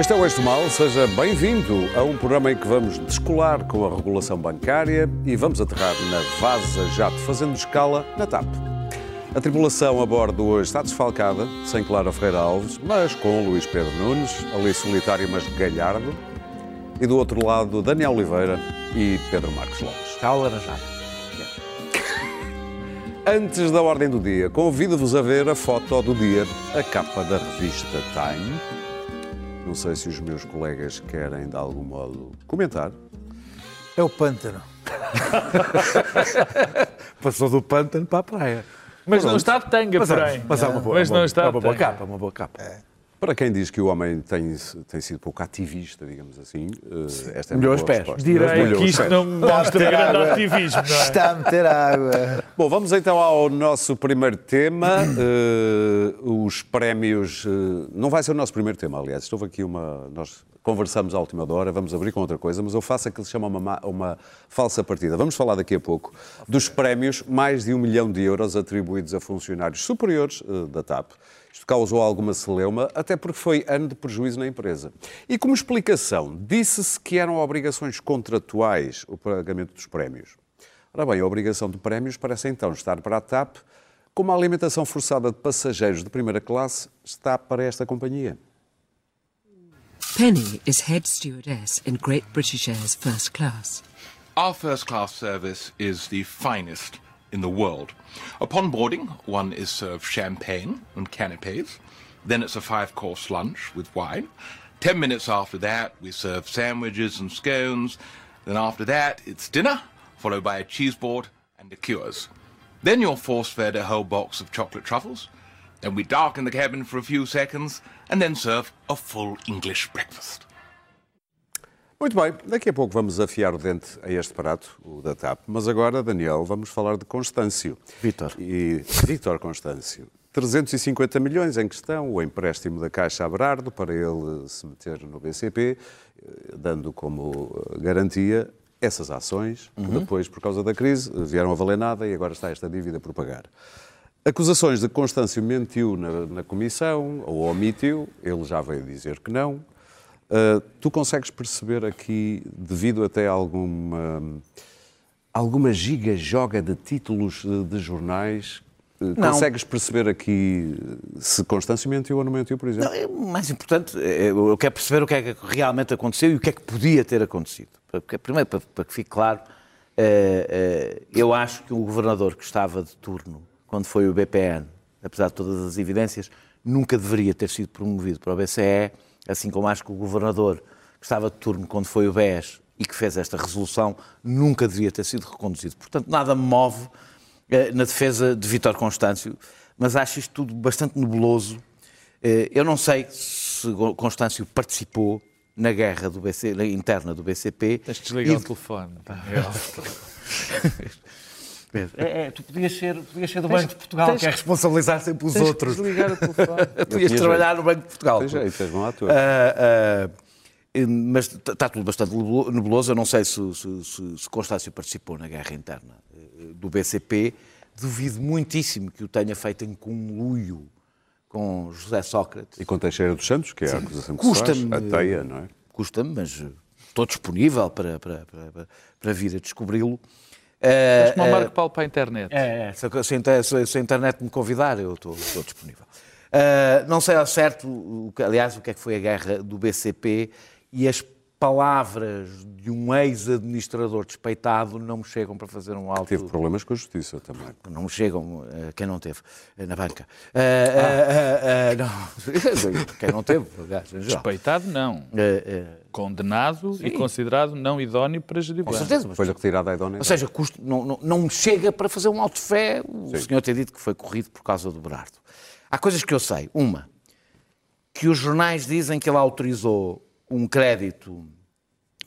Este é o Eixo Mal, seja bem-vindo a um programa em que vamos descolar com a regulação bancária e vamos aterrar na Vaza Jato, fazendo escala na TAP. A tripulação a bordo hoje está desfalcada, sem Clara Ferreira Alves, mas com Luís Pedro Nunes, ali solitário mas galhardo, e do outro lado Daniel Oliveira e Pedro Marcos Lopes. Está laranjado. Antes da ordem do dia, convido-vos a ver a foto do dia, a capa da revista Time. Não sei se os meus colegas querem, de algum modo, comentar. É o pântano. Passou do pântano para a praia. Mas não está de tanga, Mas, porém. mas é uma boa, Mas uma, não está é de uma boa capa, uma boa capa. Para quem diz que o homem tem, tem sido pouco ativista, digamos assim, eh, esta é boa os pés. Direi que isto não mostra grande ativismo, não é? Está a meter água. Bom, vamos então ao nosso primeiro tema, eh, os prémios. eh, não vai ser o nosso primeiro tema, aliás. Estou aqui uma. Nós conversamos à última hora, vamos abrir com outra coisa, mas eu faço aquilo que se chama uma, ma- uma falsa partida. Vamos falar daqui a pouco dos prémios, mais de um milhão de euros atribuídos a funcionários superiores eh, da TAP. Isto causou alguma celeuma, até porque foi ano de prejuízo na empresa. E como explicação, disse-se que eram obrigações contratuais o pagamento dos prémios. Ora bem, a obrigação de prémios parece então estar para a TAP, como a alimentação forçada de passageiros de primeira classe está para esta companhia. Penny is head stewardess in Great British Air's first class. Our first class service is the finest in the world. Upon boarding, one is served champagne and canapes. Then it's a five course lunch with wine. Ten minutes after that, we serve sandwiches and scones. Then after that, it's dinner, followed by a cheese board and liqueurs. Then you're force fed a whole box of chocolate truffles. Then we darken the cabin for a few seconds and then serve a full English breakfast. Muito bem, daqui a pouco vamos afiar o dente a este prato, o da TAP. Mas agora, Daniel, vamos falar de Constâncio. Vítor. E Vítor Constâncio. 350 milhões em questão, o empréstimo da Caixa a Berardo para ele se meter no BCP, eh, dando como eh, garantia essas ações, que depois, por causa da crise, vieram a valer nada e agora está esta dívida por pagar. Acusações de que Constâncio mentiu na, na comissão ou omitiu, ele já veio dizer que não. Uh, tu consegues perceber aqui, devido até a alguma, alguma giga-joga de títulos de, de jornais, uh, Não. consegues perceber aqui se Constâncio mentiu ou não mentiu, por exemplo? Não, é mais importante, é, eu quero perceber o que é que realmente aconteceu e o que é que podia ter acontecido. Porque, primeiro, para, que fique claro, eh, eu acho que o governador que estava de turno, quando foi o BPN, apesar de todas as evidências, nunca deveria ter sido promovido para o BCE, assim como acho que o governador que estava de turno quando foi o BES e que fez esta resolução, nunca deveria ter sido reconduzido. Portanto, nada me move eh, na defesa de Vítor Constâncio, mas acho isto tudo bastante nebuloso. Eh, Eu não sei se Constâncio participou na guerra do BC, na interna do BCP. Tens de desligar E- o telefone. É, é, tu podias ser, podias ser do Banco de Portugal, tens- que é responsabilizar sempre os Tens que outros. desligar o telefone. podias trabalhar no Banco de Portugal. Tens jeito, tens bom ator. Ah, ah, mas está tudo bastante nebuloso. Eu não sei se, se, se, se Constâncio participou na guerra interna eh, do BCP. Duvido muitíssimo que o tenha feito em conluio com José Sócrates. E com Teixeira dos Santos, que é a acusação que se faz, Custa-me- a teia, não é? Custa-me, mas estou disponível para, para, para, para vir a descobri-lo. Como o eh, Marco Paulo para a internet. é, é, se, a- se se a- se a internet me convidar, eu estou, estou disponível. Ah, não sei ao certo, o que- aliás, o que é que foi a guerra do BCP e as palavras de um ex-administrador despeitado não me chegam para fazer um alto... Teve problemas com a justiça também. Não me chegam, eh, quem não teve, eh, na banca. Ah, ah, ah, ah, não. quem não teve, aliás. Respeitado, não. Condenado e considerado não idóneo para gerir com certeza, mas retirada a idónea. Ou seja, custo, não, não, não me chega para fazer um alto de fé o senhor ter dito que foi corrido por causa do Berardo. Há coisas que eu sei. Uma, que os jornais dizem que ele autorizou um crédito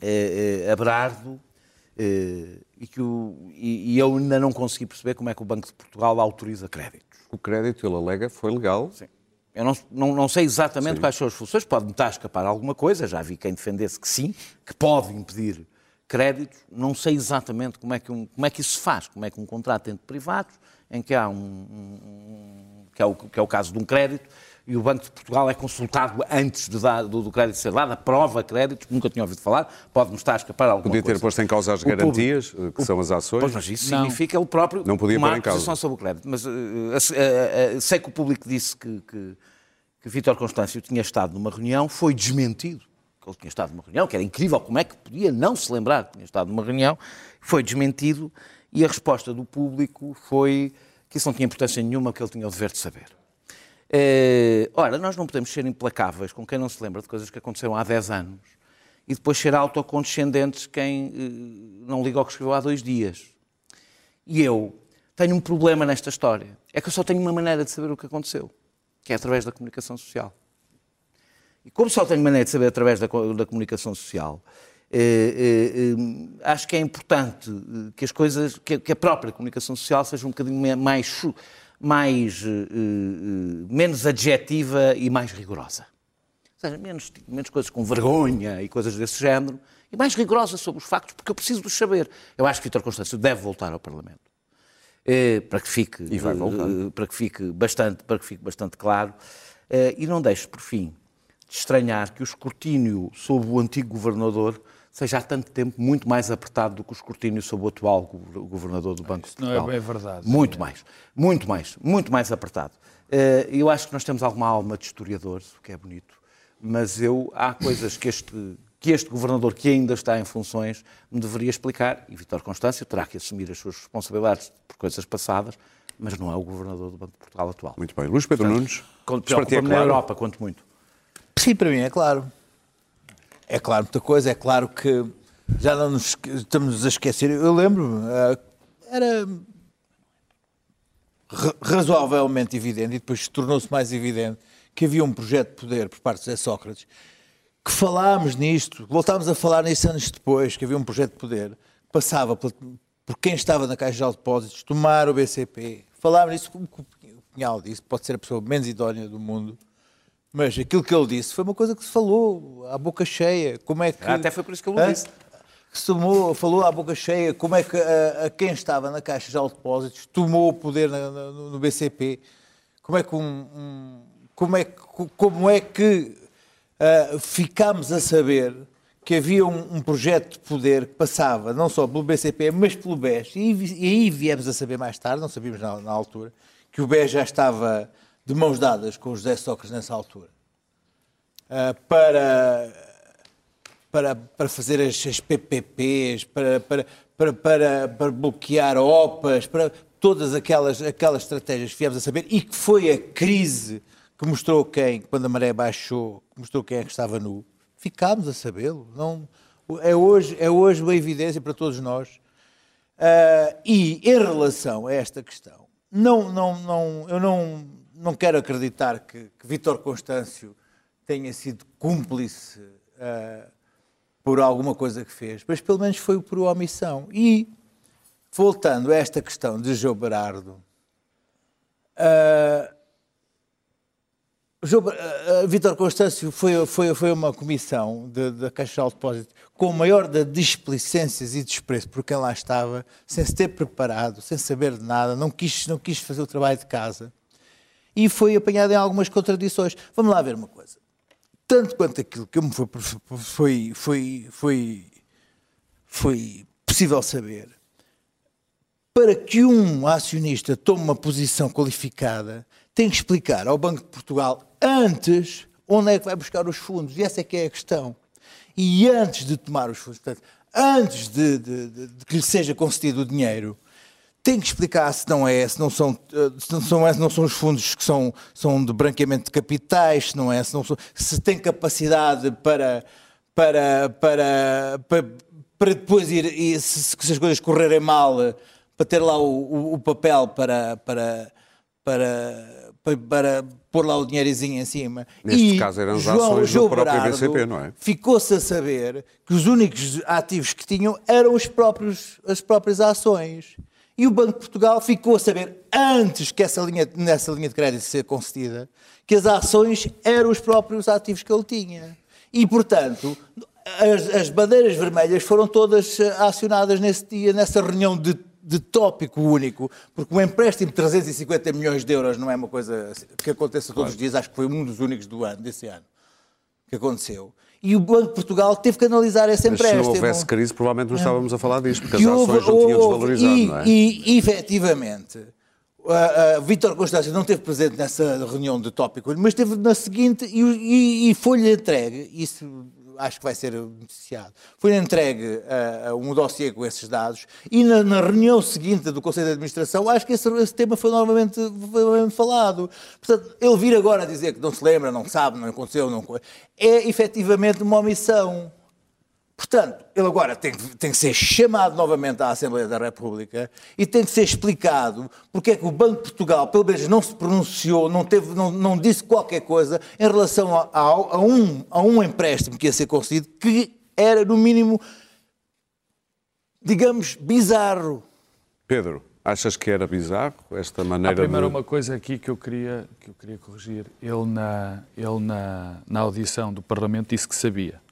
eh, eh, a Berardo eh, e, que o, e, e eu ainda não consegui perceber como é que o Banco de Portugal autoriza créditos. O crédito, ele alega, foi legal. Eu não, não, não sei exatamente quais são as funções, pode-me estar a escapar alguma coisa, já vi quem defendesse que sim, que pode impedir créditos, não sei exatamente como é que, um, como é que isso se faz, como é que um contrato entre privados, em que há um, um- um- que, é o, que é o caso de um crédito, e o Banco de Portugal é consultado antes de dar- do, do crédito ser dado, aprova créditos, nunca tinha ouvido falar, pode-me estar a escapar alguma Podia ter coisa. posto em causa as O público- garantias, eh, que são as ações. Pois, mas isso Não. significa ele próprio Não podia tomar pôr em causa. posição sobre o crédito. Mas eh, eh, eh, sei que o público disse que, que, que Vítor Constâncio tinha estado numa reunião, foi desmentido. Que ele tinha estado numa reunião, que era incrível, como é que podia não se lembrar que tinha estado numa reunião, foi desmentido e a resposta do público foi que isso não tinha importância nenhuma, que ele tinha o dever de saber. Eh, ora, nós não podemos ser implacáveis com quem não se lembra de coisas que aconteceram há 10 anos e depois ser autocondescendentes quem eh, não liga ao que escreveu há dois dias. E eu tenho um problema nesta história. É que eu só tenho uma maneira de saber o que aconteceu, que é através da comunicação social. E como só tenho maneira de saber através da, da comunicação social, eh, eh, eh, acho que é importante que as coisas, que, a própria comunicação social seja um bocadinho mais, mais eh, eh, menos adjetiva e mais rigorosa. Ou seja, menos, menos coisas com vergonha e coisas desse género, e mais rigorosa sobre os factos, porque eu preciso de os saber. Eu acho que Vítor Constâncio deve voltar ao Parlamento. Eh, para que fique E vai voltar. eh, para que fique bastante para que fique bastante claro Eh, e não deixe por fim de estranhar que o escrutínio sobre o antigo governador seja há tanto tempo muito mais apertado do que o escrutínio sobre o atual go- governador do Banco de não é Portugal. bem verdade. Muito mais, muito mais, muito mais apertado. Eh, Eu acho que nós temos alguma alma de historiadores, o que é bonito, mas eu há coisas que este que este governador que ainda está em funções me deveria explicar, e Vítor Constâncio terá que assumir as suas responsabilidades por coisas passadas, mas não é o governador do Banco de Portugal atual. Muito bem. Luís Pedro Nunes, isto para ti é preocupa-me na claro? Europa, quanto muito. Sim, para mim é claro. É claro muita coisa, é claro que já não nos estamos a esquecer. Eu lembro-me, ah, era ra- razoavelmente evidente, e depois tornou-se mais evidente, que havia um projeto de poder por parte de Sócrates, que falámos nisto, voltámos a falar nisso anos depois, que havia um projeto de poder que passava por, por quem estava na Caixa de Depósitos, tomar o BCP. Falámos nisso, como o Pinhal disse, pode ser a pessoa menos idónea do mundo, mas aquilo que ele disse foi uma coisa que se falou à boca cheia. Como é que. Ah, até foi por isso que ele disse. Tomou, falou à boca cheia como é que a, a quem estava na Caixa de Depósitos tomou o poder na- na- no, BCP. Como é que um, um- como é que, como é que ah, ficámos a saber que havia um, um projeto de poder que passava não só pelo BCP, mas pelo BES. E, e aí viemos a saber mais tarde, não sabíamos na, na altura, que o BES já estava de mãos dadas com José Sócrates nessa altura. Ah, para para, para fazer as, as PPPs, para, para, para, para, para bloquear OPAs, para todas aquelas, aquelas estratégias que viemos a saber e que foi a crise que mostrou quem, quando a maré baixou, mostrou quem é que estava nu. Ficámos a sabê-lo. Não, é, hoje, é hoje uma evidência para todos nós. Ah, e em relação a esta questão, não, não, não, eu não, não quero acreditar que, que Vítor Constâncio tenha sido cúmplice ah, por alguma coisa que fez, mas pelo menos foi por omissão. E, voltando a esta questão de João Berardo, ah, ah, Vítor Constâncio foi, foi, foi uma comissão da Caixa de Depósito com o maior das displicências e desprezo por quem lá estava, sem se ter preparado, sem saber de nada, não quis, não quis fazer o trabalho de casa e foi apanhado em algumas contradições. Vamos lá ver uma coisa. Tanto quanto aquilo que me foi, foi, foi, foi, foi possível saber, para que um acionista tome uma posição qualificada, tem que explicar ao Banco de Portugal antes onde é que vai buscar os fundos. E essa é que é a questão. E antes de tomar os fundos, portanto, antes de, de- de- de que lhe seja concedido o dinheiro, tem que explicar se não é, se não são, eh, se não são, se não são os fundos que são, são de branqueamento de capitais, se não é, se, não são, se tem capacidade para, para, para, para, para depois ir, e se, se as coisas correrem mal, para ter lá o, o- o papel para, para, para, para, para pôr lá o dinheirizinho em cima. Neste caso eram as ações do próprio BCP, não é? Ficou-se a saber que os únicos ativos que tinham eram os próprios, as próprias ações. E o Banco de Portugal ficou a saber, antes que essa linha, nessa linha de crédito ser concedida, que as ações eram os próprios ativos que ele tinha. E, portanto, as, as bandeiras vermelhas foram todas eh, acionadas nesse dia, nessa reunião de, de tópico único, porque um empréstimo de 350 milhões de euros não é uma coisa que aconteça todos os dias, acho que foi um dos únicos do ano, desse ano, que aconteceu. E o Banco de Portugal teve que analisar esse Mas se empréstimo. não houvesse crise, provavelmente não estávamos a falar disto, porque as houve- ações não tinham desvalorizado, e, não é? E, efetivamente, Vítor Constância não esteve presente nessa reunião de tópico, mas esteve na seguinte e, e- e foi-lhe entregue, isso acho que vai ser noticiado, foi-lhe entregue ah, um dossiê com esses dados e na, na reunião seguinte do Conselho de Administração acho que esse, esse tema foi novamente, foi novamente falado. Portanto, ele vir agora dizer que não se lembra, não sabe, não aconteceu, não, é efetivamente uma omissão. Portanto, ele agora tem, que- tem que ser chamado novamente à Assembleia da República e tem que ser explicado porque é que o Banco de Portugal, pelo menos, não se pronunciou, não, teve, não, não disse qualquer coisa em relação a, a- a um, a um empréstimo que ia ser concedido que era, no mínimo, digamos, bizarro. Pedro, achas que era bizarro esta Há maneira primeiro de... uma coisa aqui que eu queria, que eu queria corrigir. Ele, na, ele na, na audição do Parlamento, disse que sabia.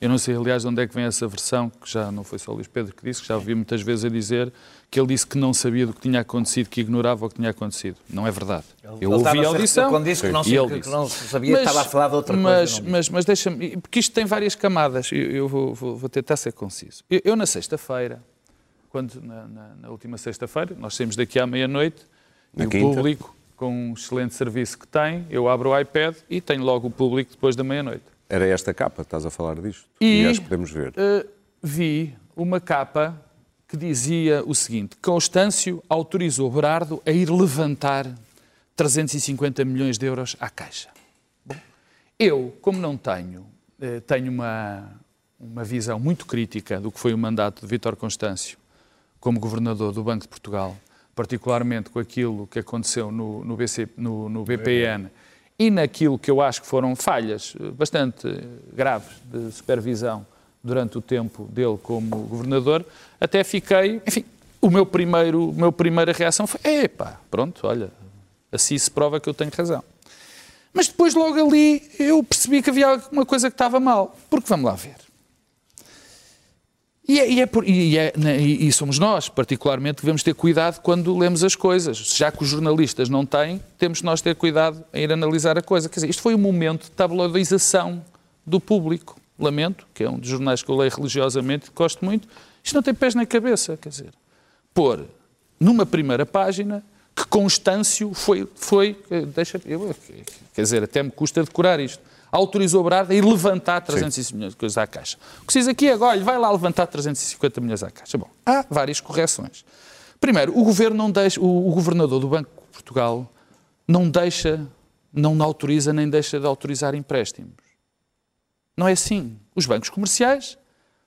Eu não sei, aliás, de onde é que vem essa versão, que já não foi só o Luís Pedro que disse, que já ouvi muitas vezes a dizer que ele disse que não sabia do que tinha acontecido, que ignorava o que tinha acontecido. Não é verdade. eu Ele ouvi a audição. Quando disse que não, e ele que disse. não sabia, estava a falar de outra mas, coisa. Mas, mas deixa-me, porque isto tem várias camadas, eu, eu vou, vou- vou tentar ser conciso. Eu, eu na sexta-feira, quando na, na- na última sexta-feira, nós saímos daqui à meia-noite, e o público, com um excelente serviço que tem, eu abro o iPad e tenho logo o público depois da meia-noite. Era esta capa, estás a falar disto? E- acho que podemos ver. Uh, vi uma capa que dizia o seguinte: Constâncio autorizou Berardo a ir levantar 350 milhões de euros à Caixa. Bom, eu, como não tenho, eh, tenho uma, uma visão muito crítica do que foi o mandato de Vítor Constâncio como governador do Banco de Portugal, particularmente com aquilo que aconteceu no, no, BC, no, no BPN e naquilo que eu acho que foram falhas eh, bastante graves de supervisão durante o tempo dele como governador, até fiquei, enfim, o meu primeiro, meu primeira reação foi, epá, pronto, olha, assim se prova que eu tenho razão. Mas depois, logo ali, eu percebi que havia alguma coisa que estava mal. Porque vamos lá ver. E, é, e é por- e é- e- e somos nós, particularmente, que devemos ter cuidado quando lemos as coisas. Já que os jornalistas não têm, temos nós ter cuidado em ir analisar a coisa. Quer dizer, isto foi um momento de tabloidização do público. Lamento, que é um dos jornais que eu leio religiosamente, gosto muito. Isto não tem pés nem cabeça, quer dizer. Pôr numa primeira página que Constâncio foi, foi eh, deixa, eu, quer dizer, até me custa decorar isto, autorizou Brada a ir levantar 350 milhões de coisas à Caixa. O que se diz aqui é, olha, vai lá levantar 350 milhões à Caixa. Bom, há várias correções. Primeiro, o governo não deixa, o, o governador do Banco de Portugal não deixa, não autoriza nem deixa de autorizar empréstimos. Não é assim. Os bancos comerciais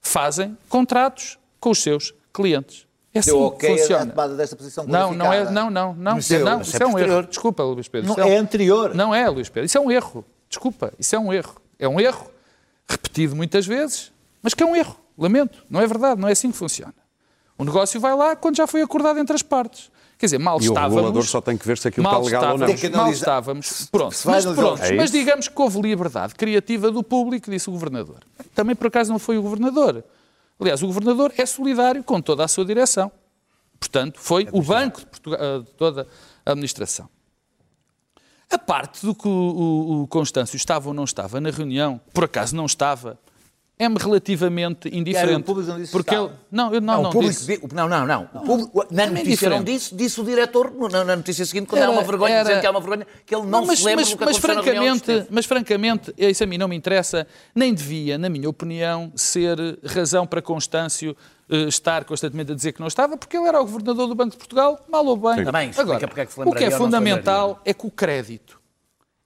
fazem contratos com os seus clientes. É assim Deu que ok a funciona. tomada desta posição Não, não é, não, não, não, Mas eu- não, mas isso é é um erro. Desculpa, Luís Pedro. Não, isso é anterior. Não é, Luís Pedro. Isso é um erro. Desculpa, isso é um erro. É um erro repetido muitas vezes, mas que é um erro. Lamento. Não é verdade, não é assim que funciona. O negócio vai lá quando já foi acordado entre as partes. Quer dizer, mal E o estávamos... regulador só tem que ver se aquilo mal está legal ou não. mal estávamos. Pronto, mas, pronto, É mas digamos que houve liberdade criativa do público, disse o governador. Também por acaso não foi o governador. Aliás, o governador é solidário com toda a sua direção. Portanto, foi o Banco de Portugal, eh, de toda a administração. A parte do que o, o, o Constâncio estava ou não estava na reunião, por acaso não estava, é-me relativamente indiferente. o público não disse que porque ele, não, eu não, Não, não, o público disse. di- não, não, não. O público- na Também notícia não disse, disse o diretor, na, na notícia seguinte, quando Era- uma vergonha, era- dizendo que há uma vergonha, que ele não, mas, se lembra mas, do que mas francamente, mas francamente, isso a mim não me interessa, nem devia, na minha opinião, ser razão para Constâncio estar constantemente a dizer que não estava, porque ele era o governador do Banco de Portugal, mal ou bem. Também, Agora, é que o que é fundamental é que o crédito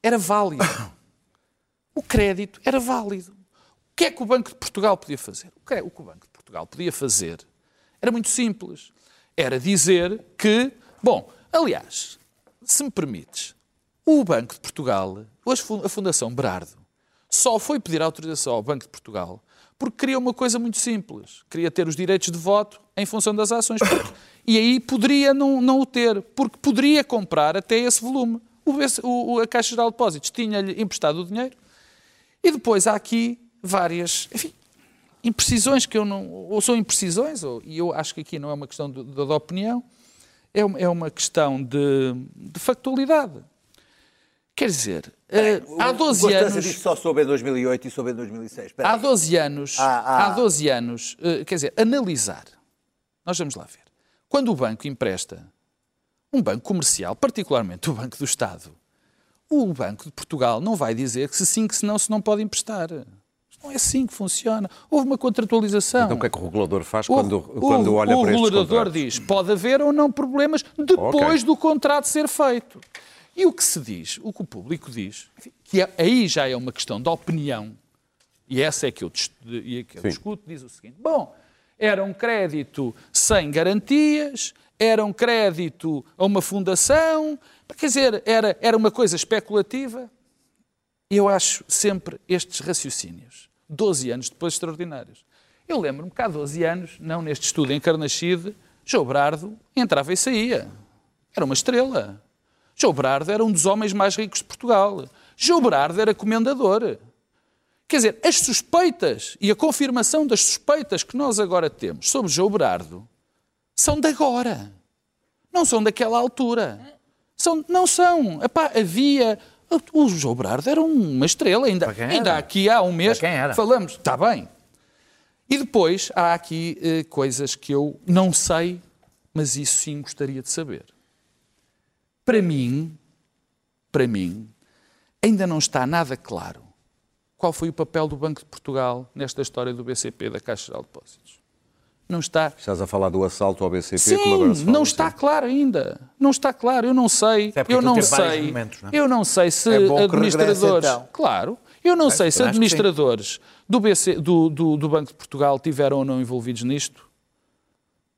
era válido. O crédito era válido. O que é que o Banco de Portugal podia fazer? O que, é- o que o Banco de Portugal podia fazer era muito simples. Era dizer que, bom, aliás, se me permites, o Banco de Portugal, hoje a Fundação Berardo, só foi pedir autorização ao Banco de Portugal porque queria uma coisa muito simples. Queria ter os direitos de voto em função das ações. Porque- e aí poderia não, não o ter, porque poderia comprar até esse volume. O, o- a Caixa Geral de Depósitos tinha-lhe emprestado o dinheiro e depois há aqui várias. Enfim, imprecisões que eu não. Ou são imprecisões, ou, e eu acho que aqui não é uma questão de, de, de opinião, é uma, é uma questão de, de factualidade. Quer dizer, eh, há 12 Constância anos. disse só soube em 2008 e soube em 2006. Espera Há aí. 12 anos, Ah, ah. há 12 anos, eh, quer dizer, analisar. Nós vamos lá ver. Quando o banco empresta, um banco comercial, particularmente o Banco do Estado, o Banco de Portugal não vai dizer que se sim, que se não, se não pode emprestar. Não é assim que funciona. Houve uma contratualização. Então o que é que o regulador faz O- quando, o- quando olha o para estes regulador diz pode haver ou não problemas depois Ok. do contrato ser feito. E o que se diz, o que o público diz, enfim, que é- aí já é uma questão de opinião, e essa é que eu, é que eu discuto, diz o seguinte, bom, era um crédito sem garantias, era um crédito a uma fundação, quer dizer, era, era uma coisa especulativa. Eu acho sempre estes raciocínios, 12 anos depois, extraordinários. Eu lembro-me que há 12 anos, não neste estudo em Carnaxide, João Brardo entrava e saía. Era uma estrela. João Brardo era um dos homens mais ricos de Portugal. João Brardo era comendador. Quer dizer, as suspeitas e a confirmação das suspeitas que nós agora temos sobre João Brardo são de agora. Não são daquela altura. São, não são. Epá, havia. O João Brardo era uma estrela. Ainda, ainda aqui há um mês Para quem era? falamos. Está bem. E depois há aqui eh, coisas que eu não sei, mas isso sim gostaria de saber. Para mim, para mim, ainda não está nada claro qual foi o papel do Banco de Portugal nesta história do BCP, da Caixa Geral de Depósitos. Não está. Estás a falar do assalto ao BCP, como Sim, agora se fala, não está sim. claro ainda. Não está claro. Eu não sei. É porque eu não sei. momentos, não é? Eu não sei se É bom que regresse, administradores. então. Claro. Eu não sei se administradores do, BC, do, do, do Banco de Portugal tiveram ou não envolvidos nisto.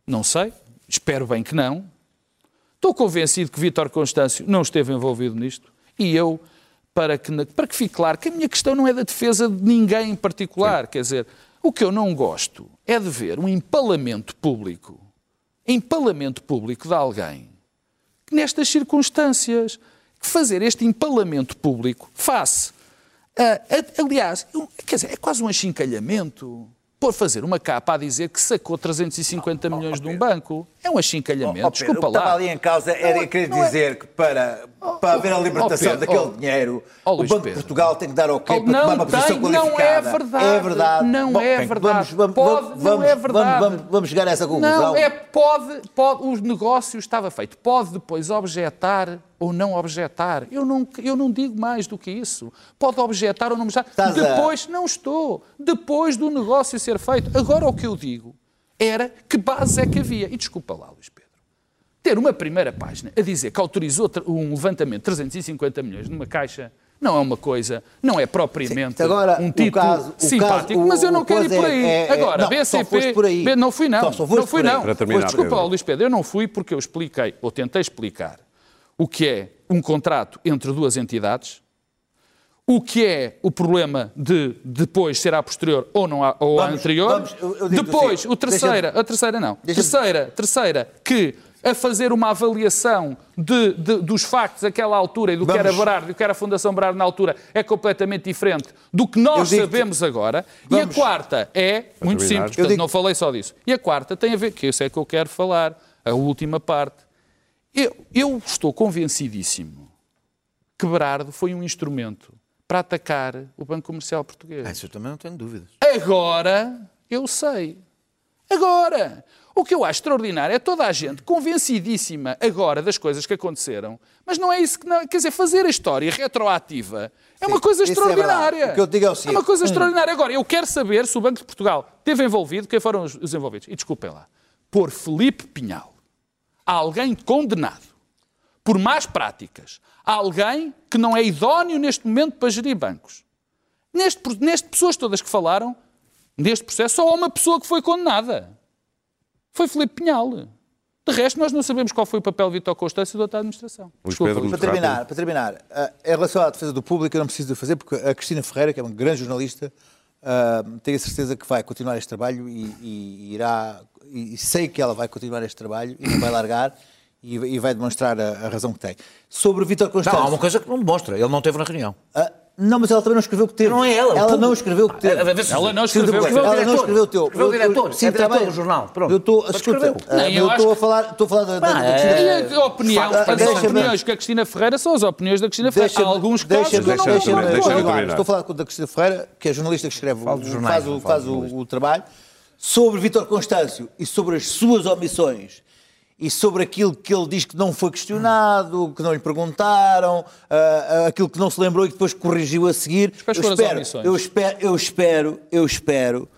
Não sei. Espero bem que não. Estou convencido que Vítor Constâncio não esteve envolvido nisto. E eu, para que, para que fique claro que a minha questão não é da defesa de ninguém em particular. Quer dizer, o que eu não gosto é de ver um empalamento público, empalamento público de alguém que nestas circunstâncias, que fazer este empalamento público face a, a- aliás, quer dizer, é quase um achincalhamento. Por fazer uma capa a dizer que sacou 350 milhões de um banco. É um achincalhamento. Ó, Pedro, Desculpa o que estava lá. ali em causa era Não é- querer não é- dizer que para, para haver a libertação Pedro, daquele ó, dinheiro, ó, o Banco de. Portugal tem que dar ok Oh, para não tomar uma posição tem, não qualificada. é verdade. É verdade. Não Bom, é verdade. Vamos, vamos, Pode, vamos, não é verdade. Vamos, vamos chegar a essa conclusão. Não, é pode, pode, o negócio estava feito. Pode depois objetar ou não objetar. Eu não, eu não digo mais do que isso. Pode objetar ou não objetar. Estás a- depois, não estou. Depois do negócio ser feito. Agora o que eu digo era que base é que havia. E desculpa lá, Luís Pedro. Ter uma primeira página a dizer que autorizou um levantamento de 350 milhões numa caixa não é uma coisa, não é propriamente Sim, agora, um o título caso- o simpático, caso- mas eu não o quero ir por aí. é- é- Agora, não, BCP. aí. B- Não fui, não. Só- só não fui, não. Terminar, Desculpa, Pedro. Luís Pedro, eu não fui porque eu expliquei, ou tentei explicar, o que é um contrato entre duas entidades, o que é o problema de depois ser a posterior ou não a, ou a Vamos- anterior. vamos, eu- eu digo depois, assim, o terceira, a terceira não. Terceira, terceira, que a fazer uma avaliação de, de- dos factos daquela altura e do que Vamos- era Berardo e do que era a Fundação Berardo na altura é completamente diferente do que nós sabemos agora. Vamos- E a quarta é muito terminar. simples, Eu portanto, digo- não falei só disso. E a quarta tem a ver, que isso é que eu quero falar, a última parte. Eu, eu estou convencidíssimo que Berardo foi um instrumento para atacar o Banco Comercial Português. Ah, isso eu também não tenho dúvidas. Agora eu sei. Agora. O que eu acho extraordinário é toda a gente convencidíssima agora das coisas que aconteceram, mas não é isso que não. Quer dizer, fazer a história retroativa é uma coisa é extraordinária. O que eu digo é o seguinte. uma coisa extraordinária. Agora, eu quero saber se o Banco de Portugal esteve envolvido, quem foram os, os envolvidos. E desculpem lá, por Felipe Pinhal, alguém condenado por más práticas, alguém que não é idóneo neste momento para gerir bancos. Neste, neste pessoas todas que falaram, neste processo, só há uma pessoa que foi condenada. Foi Felipe Pinhal. De resto, nós não sabemos qual foi o papel de Vitor Constância e da outra administração. Desculpa, Pedro, Para terminar, rápido. para terminar, ah, em relação à defesa do público, eu não preciso de fazer, porque a Cristina Ferreira, que é uma grande jornalista, ah, tenho a certeza que vai continuar este trabalho e, e irá. E sei que ela vai continuar este trabalho e não vai largar e, e vai demonstrar a, a razão que tem. Sobre Vítor Não, Constâncio. há uma coisa que não demonstra. Ele não esteve na reunião. Ah, Não, mas ela também não escreveu o que teve. Não é ela, o Ela não escreveu o que teve. A Ela não escreveu. Escreveu o Ela não escreveu o teu. Escreveu o diretor. Sim, É diretor bem. do jornal. Pronto. Eu estou, Mas escuta, escreveu. ah, Não, eu estou a falar, estou a falar da, da, Cristina E Ferreira. a opinião, Ah, as opiniões que a Cristina Ferreira são as opiniões da Cristina Ferreira. Há Deixa-me- alguns casos que não. Estou a falar com o da Cristina Ferreira, que é jornalista que escreve, o- faz, não o, o, o trabalho, sobre Vítor Constâncio e sobre as suas omissões e sobre aquilo que ele diz que não foi questionado, que não lhe perguntaram, ah, aquilo que não se lembrou e que depois corrigiu a seguir. eu espero, eu espero, eu espero, eu espero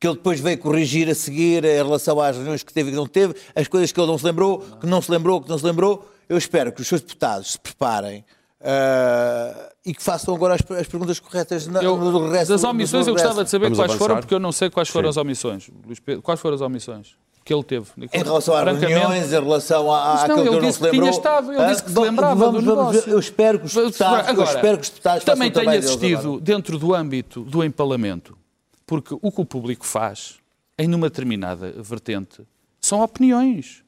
que ele depois veio corrigir a seguir em relação às reuniões que teve e que não teve, as coisas que ele não se lembrou, que não se lembrou, que não se lembrou. Eu espero que os seus deputados se preparem ah, e que façam agora as, as perguntas corretas na, Eu- no resto das omissões eu regresso. gostava de saber Vamos quais avançar? foram, porque eu não sei quais foram as omissões. Luís Pedro, quais foram as omissões que ele teve? Em relação às reuniões, em relação à, àquilo que ele ele não disse se que tinha lembrou. estado, ele disse que se lembrava vamos- do vamos- negócio. Eu espero que os deputados, eu espero que os deputados também tenho deles assistido agora. dentro do âmbito do empalamento, porque o que o público faz, em numa determinada vertente, são opiniões.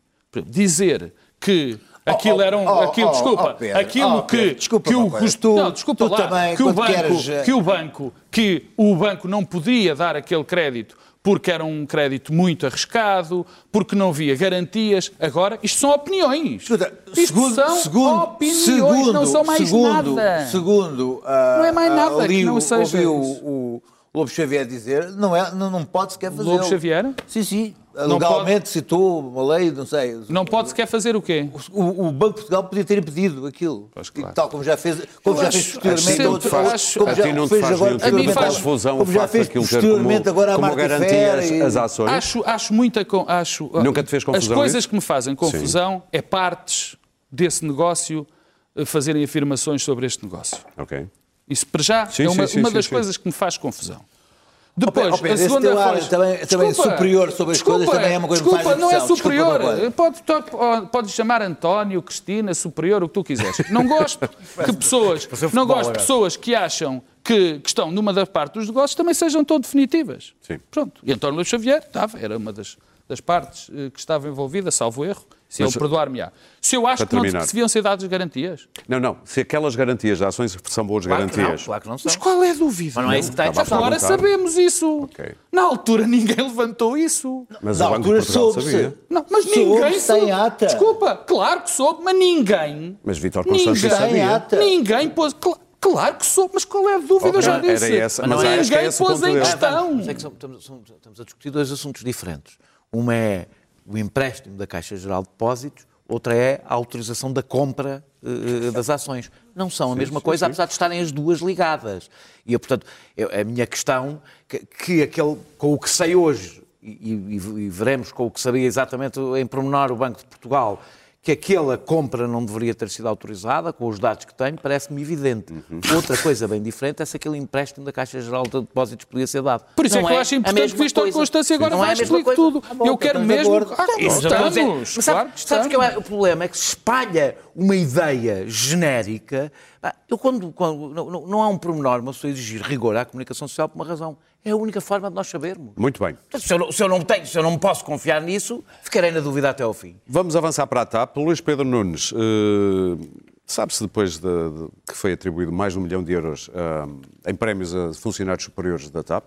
Dizer que aquilo oh, era um, oh, aquilo, oh, desculpa, oh, aquilo oh, que, que uma o custo, não, desculpa lá, também, que o banco, que o banco, que o banco não podia dar aquele crédito porque era um crédito muito arriscado, porque não havia garantias. Agora, isto são opiniões. Escuta, isto segundo, são segundo, opiniões, segundo, não são mais segundo, nada. Segundo, ah, Não é mais ah, nada ali que não seja ouvi o, o Lobo Xavier dizer, não, é, não, não pode sequer fazer. Lobo Xavier? Sim, sim. Legalmente citou uma lei, não sei. Não pode sequer fazer o quê? O, o Banco de Portugal podia ter impedido aquilo. Pois, claro. E tal como já fez, como Eu já acho- fez posteriormente acho sempre- acho- como A já ti não te fez faz agora nenhum A mim faz- confusão o como já fez daquilo ter posteriormente como, agora a como garantia Ferreira e- as, as ações. Acho, acho muita. Acho, Nunca te fez confusão As coisas isso? que me fazem confusão é partes desse negócio eh, fazerem afirmações sobre este negócio. Ok. Isso, para já, Sim, é uma, sim, sim, uma sim, das sim. coisas que me faz confusão. Depois, Pedro, a esse segunda teu ar coisa... também- também superior sobre as coisas também é uma coisa Desculpa, faz não é. Desculpa superior. coisa. Pode, pode, chamar António, Cristina, superior, o que tu quiseres. Não gosto que pessoas, não gosto de pessoas que acham que, que estão numa da parte dos negócios também sejam tão definitivas. Sim. Pronto. E António Luís Xavier estava, era uma das, das partes eh, que estava envolvida, salvo erro. Se Mas- ele perdoar-me-á. Se eu acho que não terminar. se deviam ser dadas garantias. Não, não. Se aquelas garantias de ações são boas Claro que não, garantias. claro que não Mas são. qual é a dúvida? Mas não é isso que está a Agora sabemos isso. Ok. Na altura ninguém levantou isso. Mas Na altura soube-se. Não, mas Soube, ninguém soube. ata. Desculpa, claro que soube, mas ninguém. Mas Vítor Ninguém. Em sabia. ata. Ninguém pôs. cla- Claro que soube, mas qual é a dúvida? Eu já disse. era essa, mas ninguém que é esse o pôs em dele. questão. Mas é que são- estamos, estamos a discutir dois assuntos diferentes. Uma é o empréstimo da Caixa Geral de Depósitos, outra é a autorização da compra eh, das ações. Não são a mesma coisa, apesar de estarem as duas ligadas. E, eu, portanto, eu- a minha questão, que, que aquele, com o que sei hoje, e, e- e veremos com o que sabia exatamente em pormenor o Banco de Portugal, que aquela compra não deveria ter sido autorizada, com os dados que tenho, parece-me evidente. Outra coisa bem diferente é se aquele empréstimo da Caixa Geral de Depósitos podia ser dado. Por isso é Não que eu acho a importante que Vítor coisa. Constância agora Não é vai a mesma explicar tudo. Tá bom, eu quero estamos mesmo. Ah, Isso, estamos. Mas sabe- Claro que sabes que estamos. o problema é que se espalha uma ideia genérica. Eu quando, quando- não, não- não há um pormenor, uma pessoa exigir rigor à comunicação social por uma razão. É a única forma de nós sabermos. Muito bem. Se eu, não- se eu não tenho, se eu não posso confiar nisso, ficarei na dúvida até ao fim. Vamos avançar para a TAP. Luís Pedro Nunes, eh, sabe-se depois de, de- que foi atribuído mais de um milhão de euros eh, em prémios a funcionários superiores da TAP.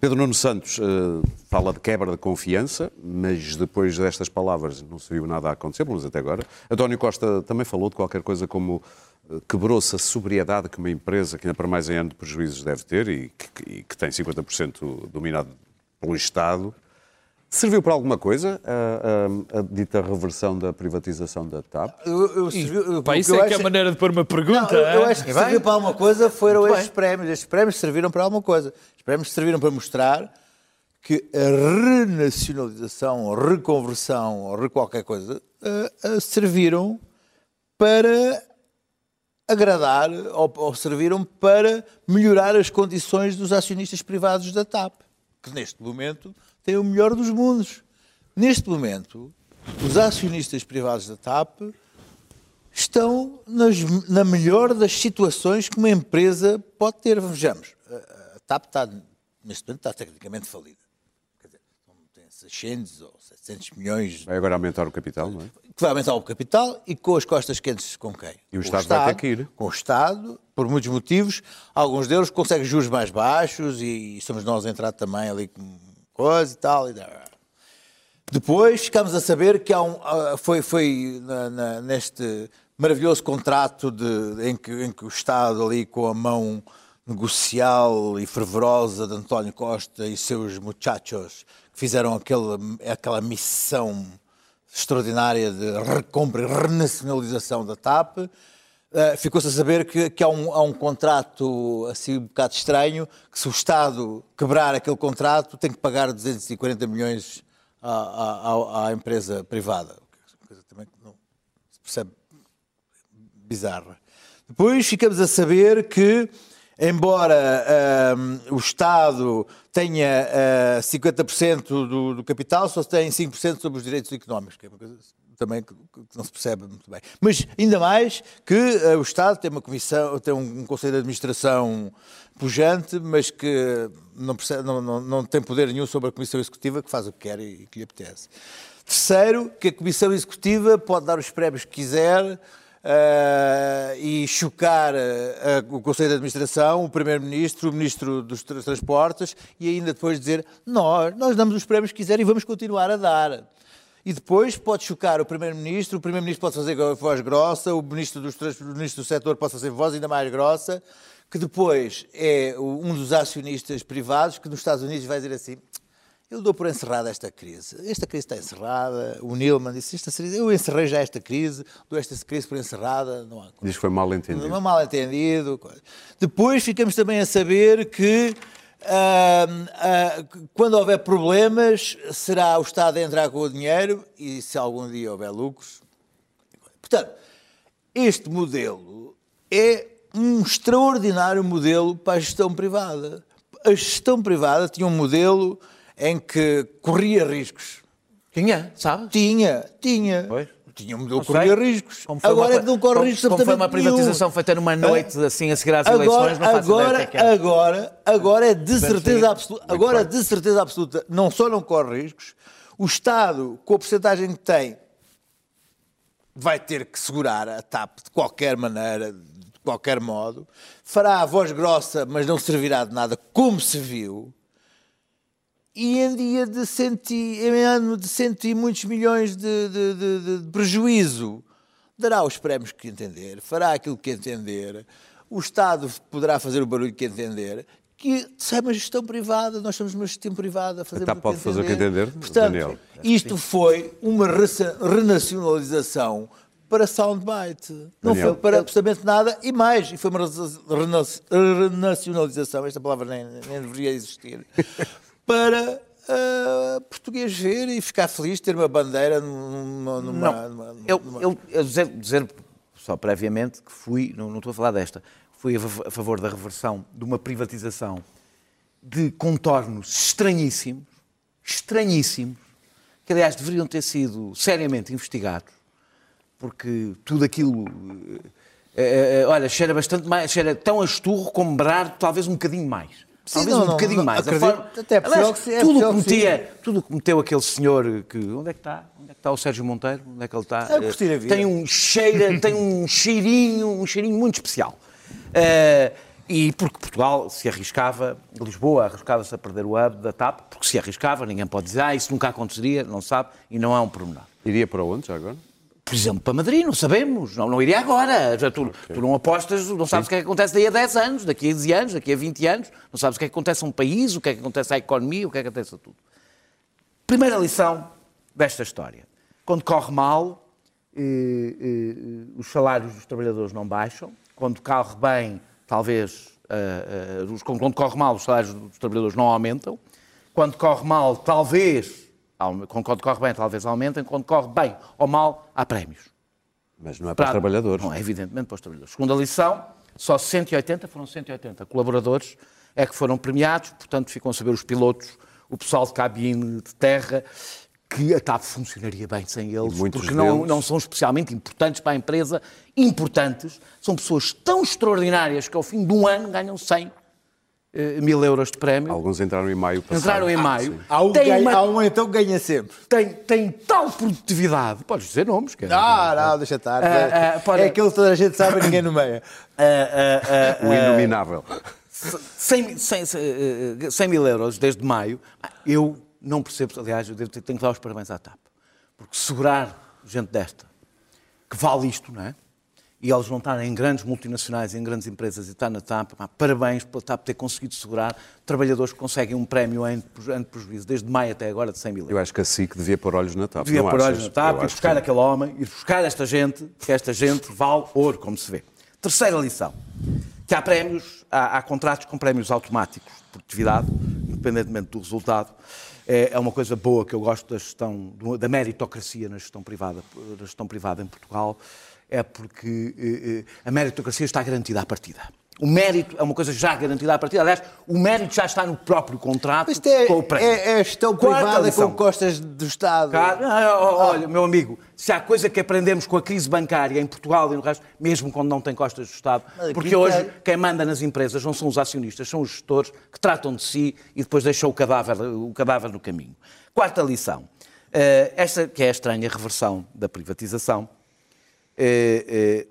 Pedro Nuno Santos eh, fala de quebra de confiança, mas depois destas palavras não se viu nada a acontecer, pelo menos até agora. António Costa também falou de qualquer coisa como quebrou-se a sobriedade que uma empresa, que ainda para mais em ano de prejuízos deve ter e que, e que tem 50% dominado pelo Estado, Serviu para alguma coisa a, a- a dita reversão da privatização da TAP? Eu, eu, serviu- eu- Pá, o isso é que é a maneira de pôr uma pergunta. Não, eu, eu é? acho que serviu para alguma coisa foram Muito estes bem. prémios. Estes prémios serviram para alguma coisa. Os prémios serviram para mostrar que a renacionalização, ou reconversão, ou re qualquer coisa, eh, eh, serviram para agradar ou, ou serviram para melhorar as condições dos acionistas privados da TAP, que neste momento têm o melhor dos mundos. Neste momento, os acionistas privados da TAP estão nas- na melhor das situações que uma empresa pode ter. Vejamos, a, TAP está, neste momento está tecnicamente falida. Quer dizer, não tem 600 ou 700 milhões Vai agora aumentar o capital, não é? que vai aumentar o capital e com as costas quentes com quem? E o Com Estado vai ter que ir. Com o Estado, por muitos motivos. Alguns deles conseguem juros mais baixos e somos nós a entrar também ali com coisa e tal. E... Depois ficamos a saber que há um, ah, foi, foi na- na- neste maravilhoso contrato de- em, que, em que o Estado ali com a mão negocial e fervorosa de António Costa e seus muchachos fizeram aquele, aquela missão extraordinária de recompra e renacionalização da TAP, eh, ficou-se a saber que, que há, um, há um contrato assim um bocado estranho, que se o Estado quebrar aquele contrato tem que pagar 240 milhões à, à- à- empresa privada. Coisa também que não se percebe bizarra. Depois ficamos a saber que, embora ahm, o Estado tenha ah, 50% do, do capital, só tem 5% sobre os direitos económicos, que é uma coisa também que, que não se percebe muito bem. Mas ainda mais que ah, o Estado tem uma comissão, tem um, um conselho de administração pujante, mas que não, percebe- não- não- não tem poder nenhum sobre a comissão executiva, que faz o que quer e, e que lhe apetece. Terceiro, que a Comissão Executiva pode dar os prémios que quiser eh, e chocar eh, o Conselho de Administração, o Primeiro-Ministro, o Ministro dos Tra- Transportes e ainda depois dizer nós, nós damos os prémios que quiser e vamos continuar a dar. E depois pode chocar o Primeiro-Ministro, o Primeiro-Ministro pode fazer voz grossa, o Ministro, dos, o Ministro do Setor pode fazer voz ainda mais grossa, que depois é um dos acionistas privados que nos Estados Unidos vai dizer assim eu dou por encerrada esta crise. Esta crise está encerrada. O Nilman disse: esta crise, eu encerrei já esta crise, dou esta crise por encerrada. Não há Diz que foi mal entendido. não mal entendido. Depois ficamos também a saber que ah, ah, quando houver problemas, será o Estado a entrar com o dinheiro e se algum dia houver lucros. Portanto, este modelo é um extraordinário modelo para a gestão privada. A gestão privada tinha um modelo em que corria riscos. Tinha, sabe? Tinha, tinha. Pois. Tinha que corria riscos. Agora uma- é que não corre riscos Como foi uma privatização nenhum. feita numa noite, assim, a seguir às Agora, eleições, não faço ideia agora, é que é. agora, agora é de certeza absoluta. Agora é de certeza absoluta. Não só não corre riscos, o Estado, com a porcentagem que tem, vai ter que segurar a TAP de qualquer maneira, de qualquer modo. Fará a voz grossa, mas não servirá de nada, como se viu. E em dia de cento, e- em ano de cento e muitos milhões de, de- de- de prejuízo, dará os prémios que entender, fará aquilo que entender, o Estado poderá fazer o barulho que entender, que sai uma gestão privada, nós somos uma gestão privada, fazemos TAP o que pode fazer o que entender, Portanto, Daniel? isto foi uma renacionalização para soundbite. Não Daniel. foi para absolutamente nada e mais. E foi uma renacionalização, esta palavra nem, nem deveria existir, para ah, português ver e ficar feliz, ter uma bandeira numa. numa, Não, numa- eu, numa- eu, eu dizer, dizer só previamente que fui, não, não estou a falar desta, fui a, fa- a favor da reversão de uma privatização de contornos estranhíssimos, estranhíssimos, que aliás deveriam ter sido seriamente investigados, porque tudo aquilo, eh, eh, eh, olha, cheira bastante mais, cheira tão a esturro como Berardo, talvez um bocadinho mais. Sim, Talvez não, um não, bocadinho não, mais. Acredito. forma- Até é Aliás, que é tudo que sim. metia, tudo que meteu aquele senhor que. Onde é que está? Onde é que está o Sérgio Monteiro? Onde é que ele está? A curtir a vida. Tem um cheiro, tem um cheirinho, um cheirinho muito especial. Eh, e porque Portugal se arriscava, Lisboa arriscava-se a perder o hub da TAP, porque se arriscava, ninguém pode dizer, ah, isso nunca aconteceria, não sabe, e não é um pormenor. Iria para onde já agora? Por exemplo, para Madrid, não sabemos, não, não iria agora. Já tu, tu não apostas, não sabes o que é que acontece daí a 10 anos, daqui a 10 anos, daqui a 20 anos, não sabes o que é que acontece a um país, o que é que acontece à economia, o que é que acontece a tudo. Primeira lição desta história. Quando corre mal, eh, eh, os salários dos trabalhadores não baixam. Quando corre bem, talvez, eh, eh, os- quando corre mal, os salários dos trabalhadores não aumentam. Quando corre mal, talvez, quando corre bem, talvez aumentem. Quando corre bem ou mal, há prémios. Mas não é para os trabalhadores. Não, é evidentemente para os trabalhadores. Segunda lição, só 180, foram 180 colaboradores é que foram premiados, portanto ficam a saber os pilotos, o pessoal de cabine de terra, que a TAP funcionaria bem sem eles, porque não, deles- não são especialmente importantes para a empresa, importantes, são pessoas tão extraordinárias que ao fim de um ano ganham 100 eh, mil euros de prémio. Alguns entraram em maio passado. Entraram em maio. Há um, tem, ganha, uma- há um então que ganha sempre. tem, tem tal produtividade. Podes dizer nomes, quer dizer. Ah, não, deixa estar. Ah, ah, pode- é aquilo que toda a gente sabe e ninguém nomeia. Ah, ah, ah, O inominável. 100, 100, eh, 100 mil euros desde maio, eu não percebo, aliás, eu devo ter- tenho que dar os parabéns à TAP. Porque segurar gente desta, que vale isto, não é? E eles não estarem em grandes multinacionais, em grandes empresas e estar na TAP, pá, parabéns pela TAP ter conseguido segurar trabalhadores que conseguem um prémio de prejuízo, desde maio até agora, de 100 mil euros. Eu acho que a SIC devia pôr olhos na TAP. Devia não pôr achas? olhos na TAP, Eu ir buscar que- aquele homem, ir buscar esta gente, que esta gente vale ouro, como se vê. Terceira lição, que há prémios, há, há contratos com prémios automáticos de produtividade, independentemente do resultado. É, é uma coisa boa que eu gosto da gestão, da meritocracia na gestão privada, na gestão privada em Portugal, é porque eh, eh, a meritocracia está garantida à partida. O mérito é uma coisa já garantida à partida. Aliás, o mérito já está no próprio contrato Isto é, com o prémio. é, é gestão Quarta privada lição. com costas do Estado. Cara, ah, ó, olha, meu amigo, se há coisa que aprendemos com a crise bancária em Portugal e no resto, mesmo quando não tem costas do Estado, porque hoje quem manda nas empresas não são os acionistas, são os gestores que tratam de si e depois deixam o cadáver, o cadáver no caminho. Quarta lição. Eh, esta que é a estranha reversão da privatização,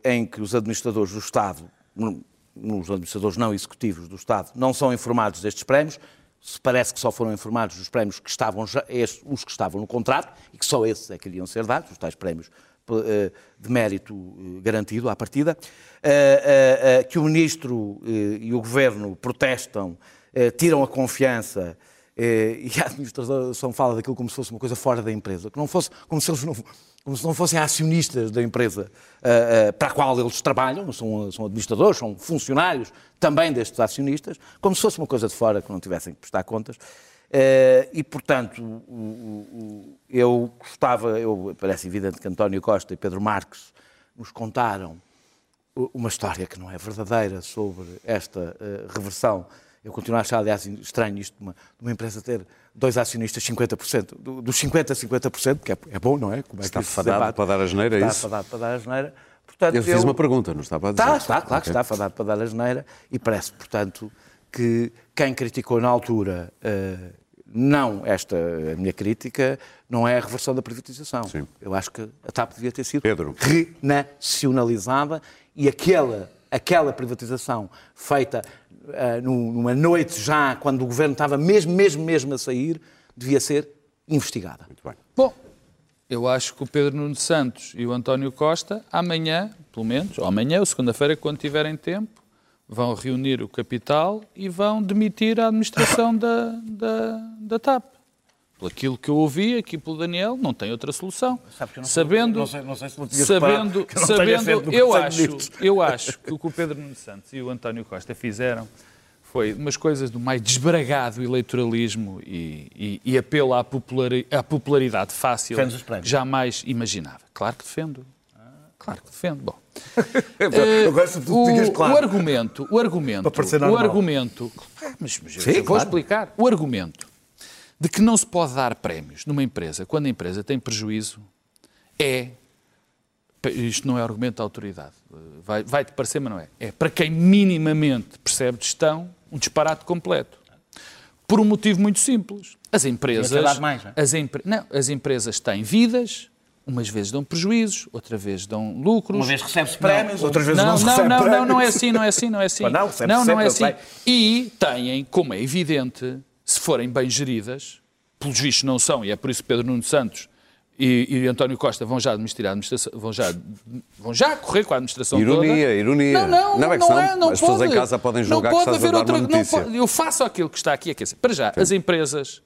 em que os administradores do Estado, os administradores não executivos do Estado, não são informados destes prémios, se parece que só foram informados dos prémios que estavam já, os que estavam no contrato, e que só esses é que iriam ser dados, os tais prémios eh, de mérito eh, garantido à partida, eh, que o Ministro e o Governo protestam, tiram a confiança e a administração fala daquilo como se fosse uma coisa fora da empresa, que não fosse como se eles não, como se não fossem acionistas da empresa eh, eh, para a qual eles trabalham, são, são administradores, são funcionários também destes acionistas, como se fosse uma coisa de fora que não tivessem que prestar contas. Eh, e, portanto, eu gostava, eu, parece evidente que António Costa e Pedro Marques nos contaram uma história que não é verdadeira sobre esta reversão. Eu continuo a achar, aliás, estranho isto de uma, uma empresa ter dois acionistas 50%, do- dos 50% a 50%, que é, é bom, não é? Como é Está se fadado para dar asneira, é Está isso? fadado para dar asneira. Portanto, Eu fiz uma pergunta, não estava a dizer. Está, está, claro que Ok. está fadado para dar asneira e parece, portanto, que quem criticou na altura eh, não esta a minha crítica, não é a reversão da privatização. Sim. Eu acho que a TAP devia ter sido Pedro. renacionalizada e aquela, aquela privatização feita eh, num- numa noite já, quando o governo estava mesmo, mesmo, mesmo a sair, devia ser investigada. Muito bem. Bom, eu acho que o Pedro Nuno Santos e o António Costa, amanhã, pelo menos, ou amanhã ou segunda-feira, quando tiverem tempo, vão reunir o capital e vão demitir a administração da, da, da TAP. Pelo aquilo que eu ouvi aqui pelo Daniel, não tem outra solução. Não sabendo, não sei- não sei se não sabendo, sabendo eu acho, eu acho que o que o Pedro Nuno Santos e o António Costa fizeram foi umas coisas do mais desbragado eleitoralismo e, e- e apelo à, populari- à popularidade fácil jamais imaginava. Claro que defendo. Claro que defendo. Bom, Eu gosto de o, digas claro. o argumento, o argumento, o argumento, Ah, mas, mas eu Sim, vou claro. explicar. O argumento de que não se pode dar prémios numa empresa quando a empresa tem prejuízo é isto não é argumento da autoridade. Vai- Vai-te parecer, mas não é. É para quem minimamente percebe de gestão, um disparate completo. Por um motivo muito simples. As empresas. Mais, não é? as, empre- não, as empresas têm vidas, umas vezes dão prejuízos, outra vez dão lucros. Uma vez recebe-se prémios, outras vezes não, não se não, recebe não, não, prémios. não é assim, não é assim, não é assim. Não, não, não é assim. E têm, como é evidente, se forem bem geridas, pelos vistos não são, e é por isso que Pedro Nuno Santos e, e António Costa vão já administrar a administração, vão já, vão já correr com a administração Ironia, toda. ironia. Não, não, Não, é que não, é, não as pessoas pode. em casa podem Não julgar que pode estás a haver dar outra, não pode- eu faço aquilo que está aqui a dizer. Para já, as empresas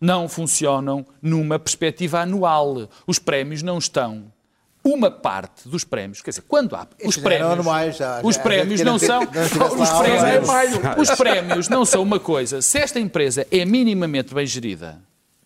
não funcionam numa perspectiva anual. Os prémios não estão. Uma parte dos prémios, quer dizer, quando há os prémios, anuais, já- os prémios não são, os prémios, anos. os prémios não são uma coisa. Se esta empresa é minimamente bem gerida,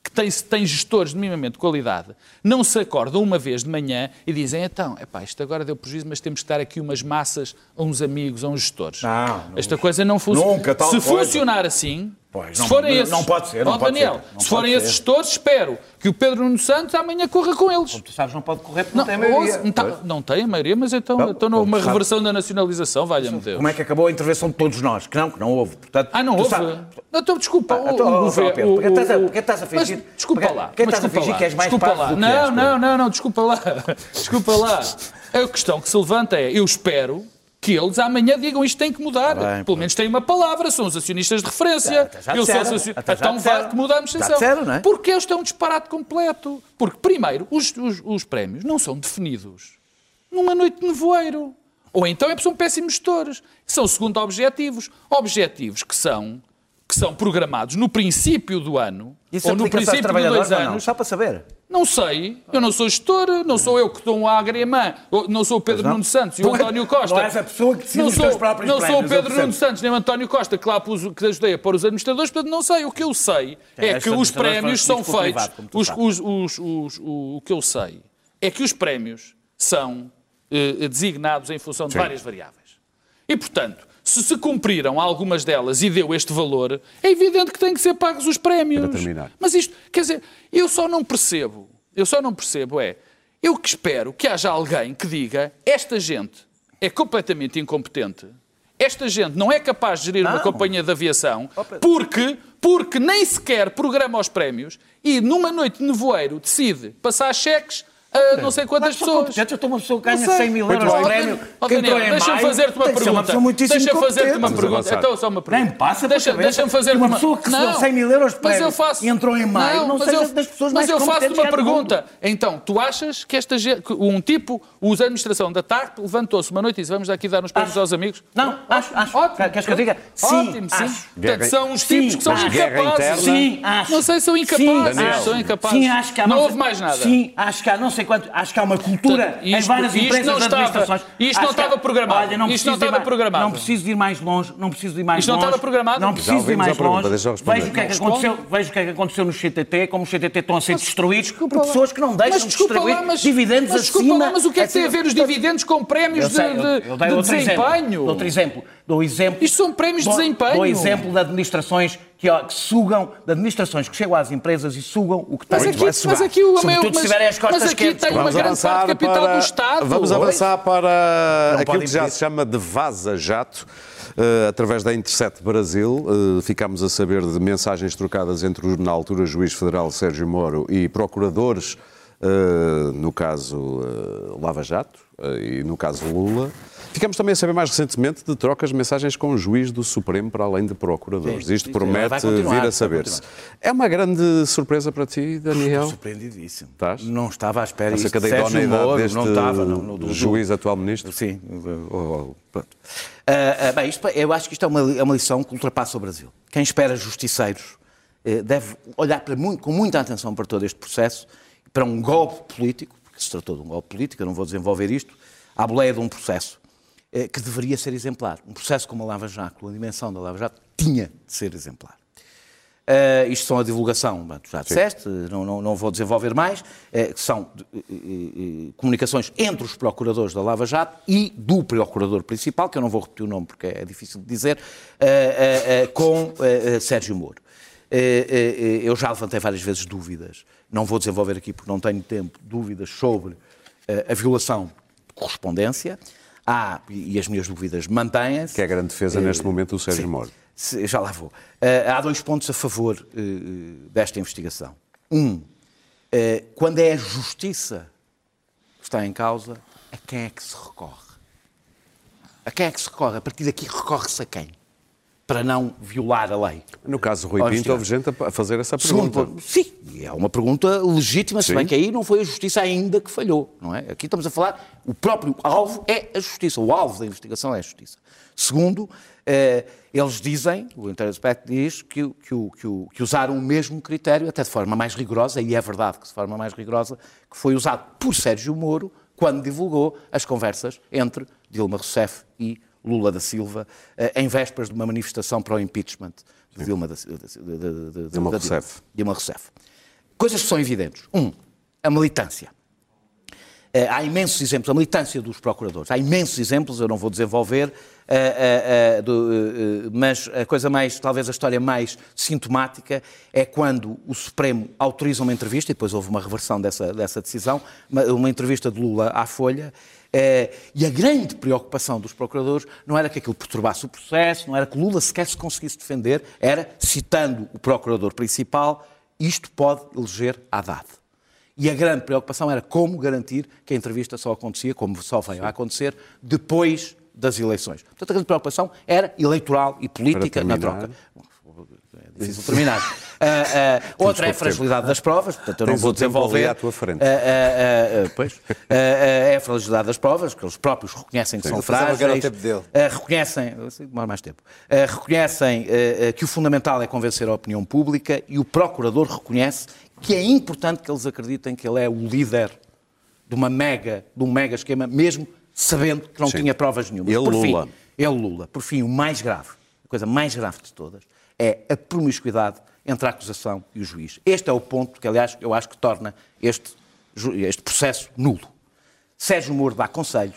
que tem, tem gestores de minimamente de qualidade, não se acordam uma vez de manhã e dizem, então, epá, isto agora deu prejuízo, mas temos que dar aqui umas massas a uns amigos, a uns gestores. Não, não. Esta coisa não funciona. Nunca tal Se coisa. funcionar assim, Pois, se não- forem não- esses, não pode ser, não Ó, pode Daniel, ser, não se forem ser. esses gestores, espero que o Pedro Nuno Santos amanhã corra com eles. Tu sabes, não pode correr porque Não, não, tem maioria. ouça, não, tá- não tem a maioria, mas então, Não, então não, como uma sabe. reversão da nacionalização, valha-me Deus. Como é que acabou a intervenção de todos nós? Que não, que não houve. Portanto, Ah, não houve? sabes- Não, então, desculpa. Ah, o- então, o governo- Pedro, porque o- estás a- o- porque estás a fingir- Mas, desculpa porque- lá. porque estás a desculpa fingir lá, que és mais desculpa lá. Não, não, não, não, desculpa lá. Desculpa lá. A questão que se levanta é, eu espero que eles amanhã digam isto tem que mudar. Tá bem, Pelo menos têm uma palavra, são os acionistas de referência. Até já eu sou acionista. já Então disseram. que a Já administração. disseram, não é? Porque eles têm um disparate completo. Porque, primeiro, os, os- os prémios não são definidos numa noite de nevoeiro. Ou então é porque são péssimos gestores. São segundo objetivos. Objetivos que são, que são programados no princípio do ano, Isso ou no princípio de dois anos. Só para saber. Não sei, eu não sou gestor, não sou eu que dou um agrimã, não sou o Pedro não. Nuno Santos e o António Costa. não és a pessoa que decide não sou, próprios Não sou o Pedro. Nuno Santos nem o António Costa que lá pus, que ajudei a pôr os administradores, portanto não sei. O que eu sei É, é que os prémios são feitos. os- os- os- o, que eu sei é que os prémios são eh, designados em função de várias variáveis. E, portanto, se se cumpriram algumas delas e deu este valor, é evidente que têm que ser pagos os prémios. Para terminar. Mas isto, quer dizer, eu só não percebo, eu só não percebo é, eu que espero que haja alguém que diga esta gente é completamente incompetente, esta gente não é capaz de gerir uma Não. companhia de aviação, porque, porque nem sequer programa os prémios e numa noite de nevoeiro decide passar cheques a não sei quantas Mas pessoas. competente, eu estou uma pessoa que ganha Não sei. 100 mil euros de prémio, entrou Daniel, em Deixa-me fazer-te uma pergunta. Deixa-me fazer-te uma pergunta. Então, só uma pergunta. Nem passa Deixa- Deixa-me fazer uma uma pessoa que recebeu 100 mil euros de mas prémio eu faço... e entrou em maio, não mas seja eu- das pessoas mas mais eu faço competentes uma pergunta. Então, tu achas que esta gente, que um tipo, usa a administração da TAP, levantou-se uma noite e disse vamos aqui dar uns prémios aos amigos? Não, acho, acho. Ótimo. Queres que eu diga? Sim, Ótimo, sim. Portanto, são uns Sim, tipos que são incapazes. Sim, acho. Não sei se são incapazes. Sim, Daniel. acho. São incapazes. Não houve mais nada. Sim, acho que há não sei quanto, acho que há uma cultura em isto- várias isto empresas não estava- administrações. isto não estava programado. Olha, não Isto preciso não estava mais- programado. Não preciso ir mais longe, não preciso ir mais Isto não longe. estava programado? Não preciso ir mais longe. Vejo o que é que Não aconteceu, vejo o que é que aconteceu no CTT, como os CTT estão a ser destruídos por pessoas que não deixam Mas de desculpa distribuir lá, mas- dividendos acima. lá, mas o que é que tem a ver os dividendos com prémios de, desempenho? Outro exemplo. Dou exemplo. Isto são prémios de desempenho. Dou exemplo de administrações que, que sugam, de administrações que chegam às empresas e sugam o que Mas tem aqui, mas aqui o meu, se tiverem as costas mas aqui quentes. tem uma Vamos grande avançar parte de capital para, do Estado. Vamos avançar para Não aquilo que já se chama de vaza-jato. eh, através da Intercept Brasil, eh, ficámos a saber de mensagens trocadas entre, o, na altura, juiz federal Sérgio Moro e procuradores, eh, no caso Lava Jato e no caso Lula. Ficamos também a saber mais recentemente de trocas de mensagens com o juiz do Supremo, para além de procuradores. Sim, Isto sim, promete vir a saber-se. É uma grande surpresa para ti, Daniel? Surpreendidíssimo. Estás? Não estava à espera. Acerca Isto, da idoneidade deste não estava, não, do- juiz atual ministro? Sim. oh, oh, pronto. Ah, ah, bem, isto, eu acho que isto é uma, é uma lição que ultrapassa o Brasil. Quem espera justiceiros eh, deve olhar muito- com muita atenção para todo este processo, para um golpe político, porque se tratou de um golpe político, eu não vou desenvolver isto, à boleia de um processo que deveria ser exemplar. Um processo como a Lava Jato, a dimensão da Lava Jato, tinha de ser exemplar. Uh, isto são a divulgação, já disseste, não, não, não vou desenvolver mais, eh, que são eh, eh, eh, comunicações entre os procuradores da Lava Jato e do procurador principal, que eu não vou repetir o nome porque é difícil de dizer, eh, eh, eh, com eh, eh, Sérgio Moro. Eh, eh, eh, eu já levantei várias vezes dúvidas, não vou desenvolver aqui porque não tenho tempo, dúvidas sobre eh, a violação de correspondência. Há, e e as minhas dúvidas mantêm-se. Que é a grande defesa neste momento do Sérgio Sim. Moro. Se- Já lá vou. Eh, há dois pontos a favor eh, eh, desta investigação. Um, eh, quando é a justiça que está em causa, a quem é que se recorre? A quem é que se recorre? A partir daqui recorre-se a quem? Para não violar a lei. No caso do Rui Pinto, houve gente a- fazer essa Segundo pergunta. ponto, sim, é uma pergunta legítima, se Sim. bem que aí não foi a justiça ainda que falhou, não é? Aqui estamos a falar, o próprio alvo é a justiça, o alvo da investigação é a justiça. Segundo, eh, eles dizem, o Interaspect diz, que, que, que, que usaram o mesmo critério, até de forma mais rigorosa, e é verdade que de forma mais rigorosa, que foi usado por Sérgio Moro quando divulgou as conversas entre Dilma Rousseff e Lula da Silva, eh, em vésperas de uma manifestação para o impeachment de Dilma, da, de, de, de, Dilma Rousseff. Dilma Rousseff. Coisas que são evidentes. Um, a militância. Eh, há imensos exemplos, a militância dos procuradores, há imensos exemplos, eu não vou desenvolver, eh, eh, do, eh, mas a coisa mais, talvez a história mais sintomática é quando o Supremo autoriza uma entrevista, e depois houve uma reversão dessa, dessa decisão, uma, uma entrevista de Lula à Folha, e a grande preocupação dos procuradores não era que aquilo perturbasse o processo, não era que Lula sequer se conseguisse defender, era, citando o procurador principal, isto pode eleger Haddad. E a grande preocupação era como garantir que a entrevista só acontecia, como só veio a acontecer, depois das eleições. Portanto, a grande preocupação era eleitoral e política na troca. É difícil terminar. Ah, outra é a fragilidade das provas, portanto eu não Tens vou o tempo desenvolver. à tua frente. Ah, pois. É a fragilidade das provas, que eles próprios reconhecem que são Vou fazer uma frágeis. tempo dele. Reconhecem, demora mais tempo, reconhecem que o fundamental é convencer a opinião pública e o procurador reconhece que é importante que eles acreditem que ele é o líder de uma mega, de um mega esquema, mesmo sabendo que não Sim. tinha provas nenhuma. Ele, Por fim, Lula. ele, Lula. Por fim, o mais grave, a coisa mais grave de todas, é a promiscuidade entre a acusação e o juiz. Este é o ponto que, aliás, eu acho que torna este, este processo nulo. Sérgio Moro dá conselhos,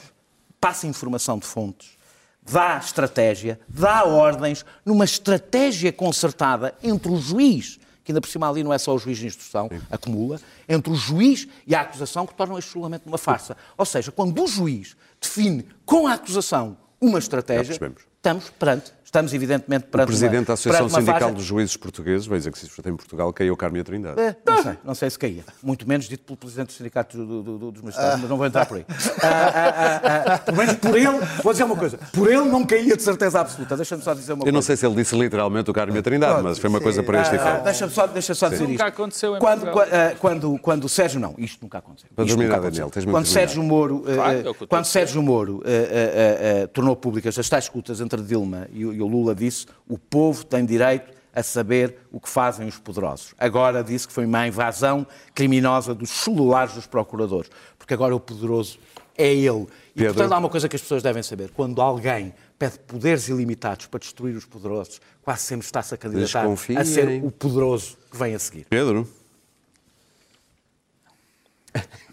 passa informação de fontes, dá estratégia, dá ordens, numa estratégia concertada entre o juiz, que ainda por cima ali não é só o juiz de instrução, acumula, entre o juiz e a acusação que tornam este julgamento uma farsa. Ou seja, quando o juiz define com a acusação uma estratégia, estamos perante, estamos evidentemente O perante presidente uma, da Associação Sindical farsa. dos Juízes Portugueses, veja que se em Portugal, caiu Carme Trindade. É, Não sei, não sei se caía. Muito menos dito pelo Presidente do Sindicato do- do- do- dos Magistrados, mas não vou entrar por aí. Ah, ah, ah, ah, pelo menos por ele, vou dizer uma coisa, por ele não caía de certeza absoluta. Deixa-me só dizer uma Eu coisa. não sei se ele disse literalmente o Carme Trindade, mas foi uma coisa para este Ah, efeito. Deixa-me só, deixa só dizer Nunca isto. aconteceu em quando, Portugal. qua- ah, quando, quando o Sérgio, não, isto nunca aconteceu. Para Isto terminar, nunca Daniel, aconteceu. tens muito quando. Sérgio Moro, ah, Claro, ah, é o eu quando dizer. Sérgio Moro ah, ah, ah, ah, tornou públicas as tais escutas entre Dilma e, o- e o Lula, disse o povo tem direito a saber o que fazem os poderosos. Agora disse que foi uma invasão criminosa dos celulares dos procuradores, porque agora o poderoso é ele. E, Pedro? portanto, há uma coisa que as pessoas devem saber. Quando alguém pede poderes ilimitados para destruir os poderosos, quase sempre está-se a candidatar a ser o poderoso que vem a seguir. Pedro?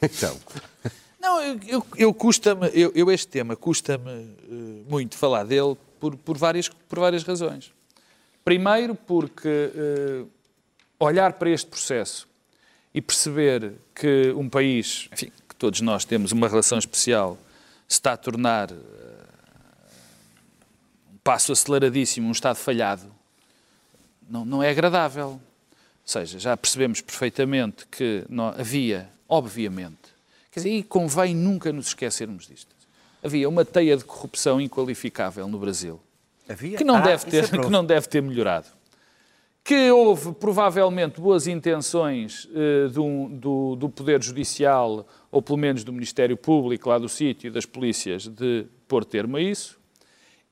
Então, Não, eu, eu, eu custa-me, eu, eu este tema custa-me eh, muito falar dele por, por, várias, por várias razões. Primeiro, porque eh, olhar para este processo e perceber que um país, enfim, que todos nós temos uma relação especial, se está a tornar eh, um passo aceleradíssimo, um Estado falhado, não, não é agradável. Ou seja, já percebemos perfeitamente que não, havia, obviamente, quer dizer, e convém nunca nos esquecermos disto. Havia uma teia de corrupção inqualificável no Brasil, Havia? que não, Ah, deve, ter, é que não deve ter melhorado. Que houve provavelmente boas intenções eh, do, do, do Poder Judicial, ou pelo menos do Ministério Público, lá do sítio, e das polícias, de pôr termo a isso,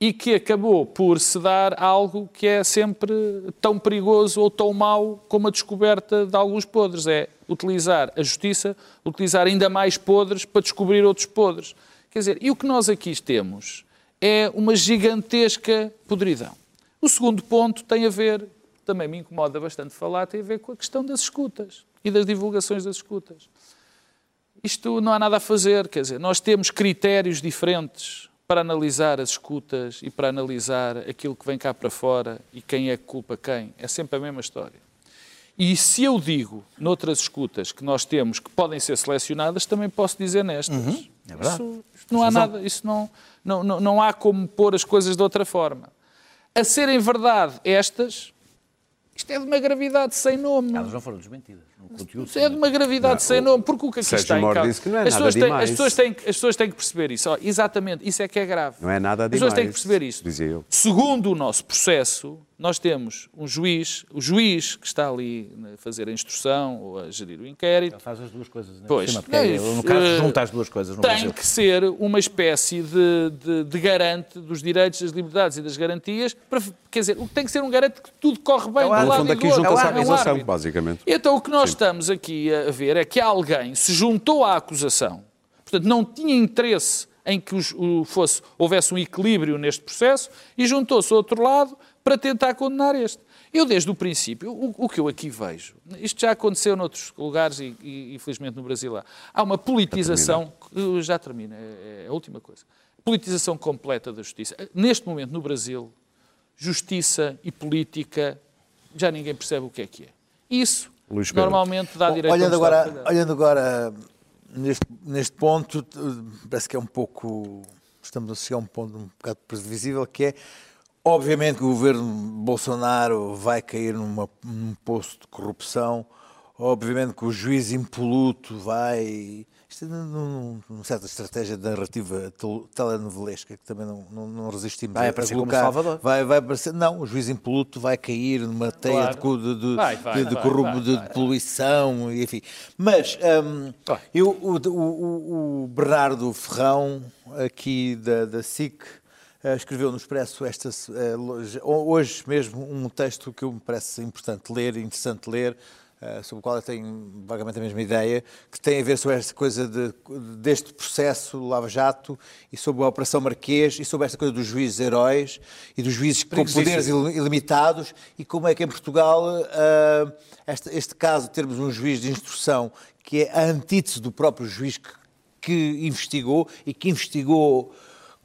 e que acabou por se dar algo que é sempre tão perigoso ou tão mau como a descoberta de alguns podres. É utilizar a justiça, utilizar ainda mais podres para descobrir outros podres. Quer dizer, e o que nós aqui temos é uma gigantesca podridão. O segundo ponto tem a ver, também me incomoda bastante falar, tem a ver com a questão das escutas e das divulgações das escutas. Isto não há nada a fazer, quer dizer, nós temos critérios diferentes para analisar as escutas e para analisar aquilo que vem cá para fora e quem é que culpa quem. É sempre a mesma história. E se eu digo noutras escutas que nós temos que podem ser selecionadas, também posso dizer nestas. É verdade. Isso, não há nada, isso não, não, não, não há como pôr as coisas de outra forma. A serem verdade estas, isto é de uma gravidade sem nome. Elas não foram desmentidas. Conteúdo. É de uma gravidade sem nome, porque o que aqui Sérgio está em causa... disse que não é as, nada pessoas têm, demais. as, pessoas têm, que- as pessoas têm que perceber isso. Ó, exatamente, isso é que é grave. Não é nada As pessoas têm que demais, perceber isso. dizia eu. Segundo o nosso processo, nós temos um juiz, o juiz que está ali a fazer a instrução ou a gerir o inquérito, Ele faz as duas coisas. né? Pois, Por cima, porque é no caso, Eh, junta as duas coisas no tem Brasil. que ser uma espécie de, de- de garante dos direitos, das liberdades e das garantias. Para, quer dizer, o que tem que ser um garante que tudo corre bem É o do árbitro. Lado aqui junta-se É à um acusação, basicamente. Então, o que nós estamos aqui a ver é que alguém se juntou à acusação, portanto, não tinha interesse em que os- o fosse, houvesse um equilíbrio neste processo e juntou-se ao outro lado para tentar condenar este. Eu, desde o princípio, o, o que eu aqui vejo, isto já aconteceu noutros lugares e, e infelizmente no Brasil há, há uma politização, que já termina, é, é a última coisa, politização completa da justiça. Neste momento, no Brasil, justiça e política, já ninguém percebe o que é que é. Isso, Luís Pedro. normalmente, dá Bom, direito olhando agora, olhando agora neste, neste ponto, parece que é um pouco. Estamos a chegar a um ponto um bocado previsível, que é. Obviamente que o governo Bolsonaro vai cair numa, num poço de corrupção. Obviamente que o juiz impoluto vai. Isto num- numa certa estratégia de narrativa tel- telenovelesca que também não, não, não resistimos Vai a- aparecer como colocar. Salvador. Vai, vai aparecer. Não, o juiz impoluto vai cair numa teia Claro. de, de, de, Vai, vai, de- de de poluição, enfim. Mas Vai. eu, o, o- o Bernardo Ferrão, aqui da, da SIC, eh, escreveu no Expresso esta, eh, hoje mesmo um texto que me parece importante ler, interessante ler, sobre o qual eu tenho vagamente a mesma ideia, que tem a ver sobre esta coisa de- deste processo do Lava Jato e sobre a Operação Marquês e sobre esta coisa dos juízes heróis e dos juízes com poderes il- ilimitados e como é que em Portugal ah, este, este caso de termos um juiz de instrução que é a antítese do próprio juiz que, que investigou e que investigou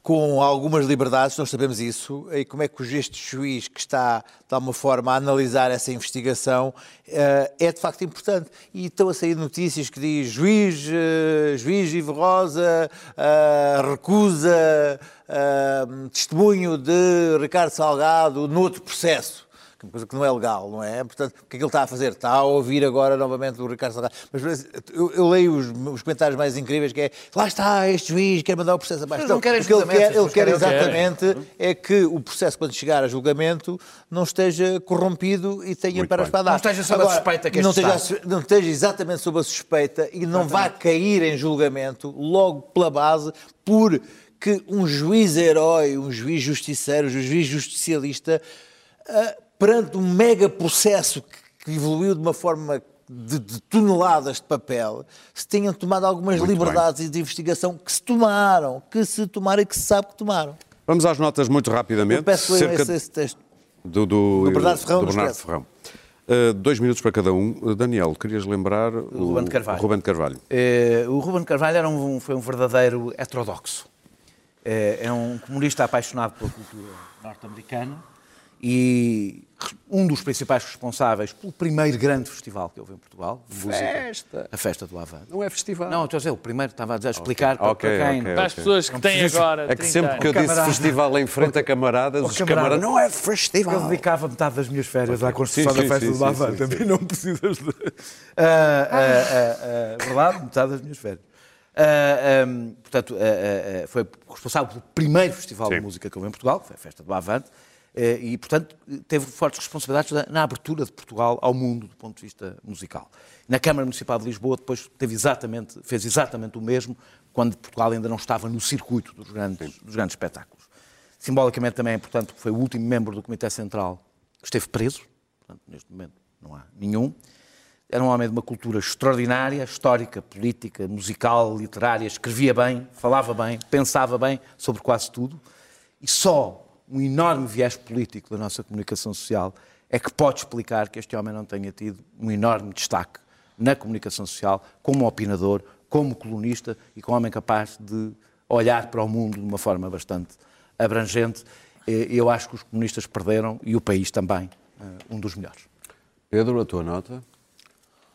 com algumas liberdades, nós sabemos isso, e como é que este juiz que está, de alguma forma, a analisar essa investigação eh, é de facto importante. E estão a sair notícias que diz juiz, eh, juiz Ivo Rosa eh, recusa testemunho de Ricardo Salgado noutro processo que é uma coisa que não é legal, não é? Portanto, o que é que ele está a fazer? Está a ouvir agora novamente o Ricardo Salgado. Mas eu, eu leio os, os comentários mais incríveis que é lá está este juiz, quer mandar o processo abaixo. Não querem o que ele quer, ele quer querem- exatamente é que o processo, quando chegar a julgamento, não esteja corrompido e tenha Muito para bem. para dar. Não esteja sob a suspeita que não esteja, está. não esteja exatamente sob a suspeita e não vá cair em julgamento logo pela base por que um juiz herói, um juiz justiceiro, um juiz justicialista, ah, perante um mega processo que, que evoluiu de uma forma de, de toneladas de papel, se tenham tomado algumas Muito liberdades de investigação que se tomaram, que se tomaram e que se sabe que tomaram. Vamos às notas muito rapidamente. Eu peço Cerca esse, esse texto. do, do, do Bernardo Ferrão, do Bernardo. Ferrão. Uh, dois minutos para cada um. Uh, Daniel, querias lembrar o Ruben de Carvalho. Ruben de Carvalho. Eh, o Ruben Carvalho era um, foi um verdadeiro heterodoxo. Eh, é um comunista apaixonado pela cultura norte-americana e um dos principais responsáveis pelo primeiro grande festival que houve em Portugal. de música, Festa. A Festa do Avante. Não é festival. Não, estou a dizer, o primeiro estava a dizer, a explicar para- Ok, para quem... ok. Para as pessoas que têm agora. É que 30 sempre que eu disse camarada. festival em frente a camaradas, os camarada. camaradas, não é Eu festival. dedicava metade das minhas férias à construção Sim, sim, da Festa sim, do Avante. sim. não precisas de... Ah, ah, ah, verdade? Metade das minhas férias. Ah, ah, portanto, ah, ah, ah, foi responsável pelo primeiro festival Sim. de música que houve em Portugal, que foi a Festa do Avante, e, portanto, teve fortes responsabilidades na, na abertura de Portugal ao mundo do ponto de vista musical. Na Câmara Municipal de Lisboa depois teve exatamente, fez exatamente o mesmo quando Portugal ainda não estava no circuito dos grandes, dos grandes espetáculos. Simbolicamente também é importante porque foi o último membro do Comitê Central que esteve preso, portanto, neste momento não há nenhum. Era um homem de uma cultura extraordinária, histórica, política, musical, literária, escrevia bem, falava bem, pensava bem sobre quase tudo. E só um enorme viés político da nossa comunicação social é que pode explicar que este homem não tenha tido um enorme destaque na comunicação social, como opinador, como colunista e como homem capaz de olhar para o mundo de uma forma bastante abrangente. Eu acho que os comunistas perderam e o país também, eh, um dos melhores. Pedro, a tua nota?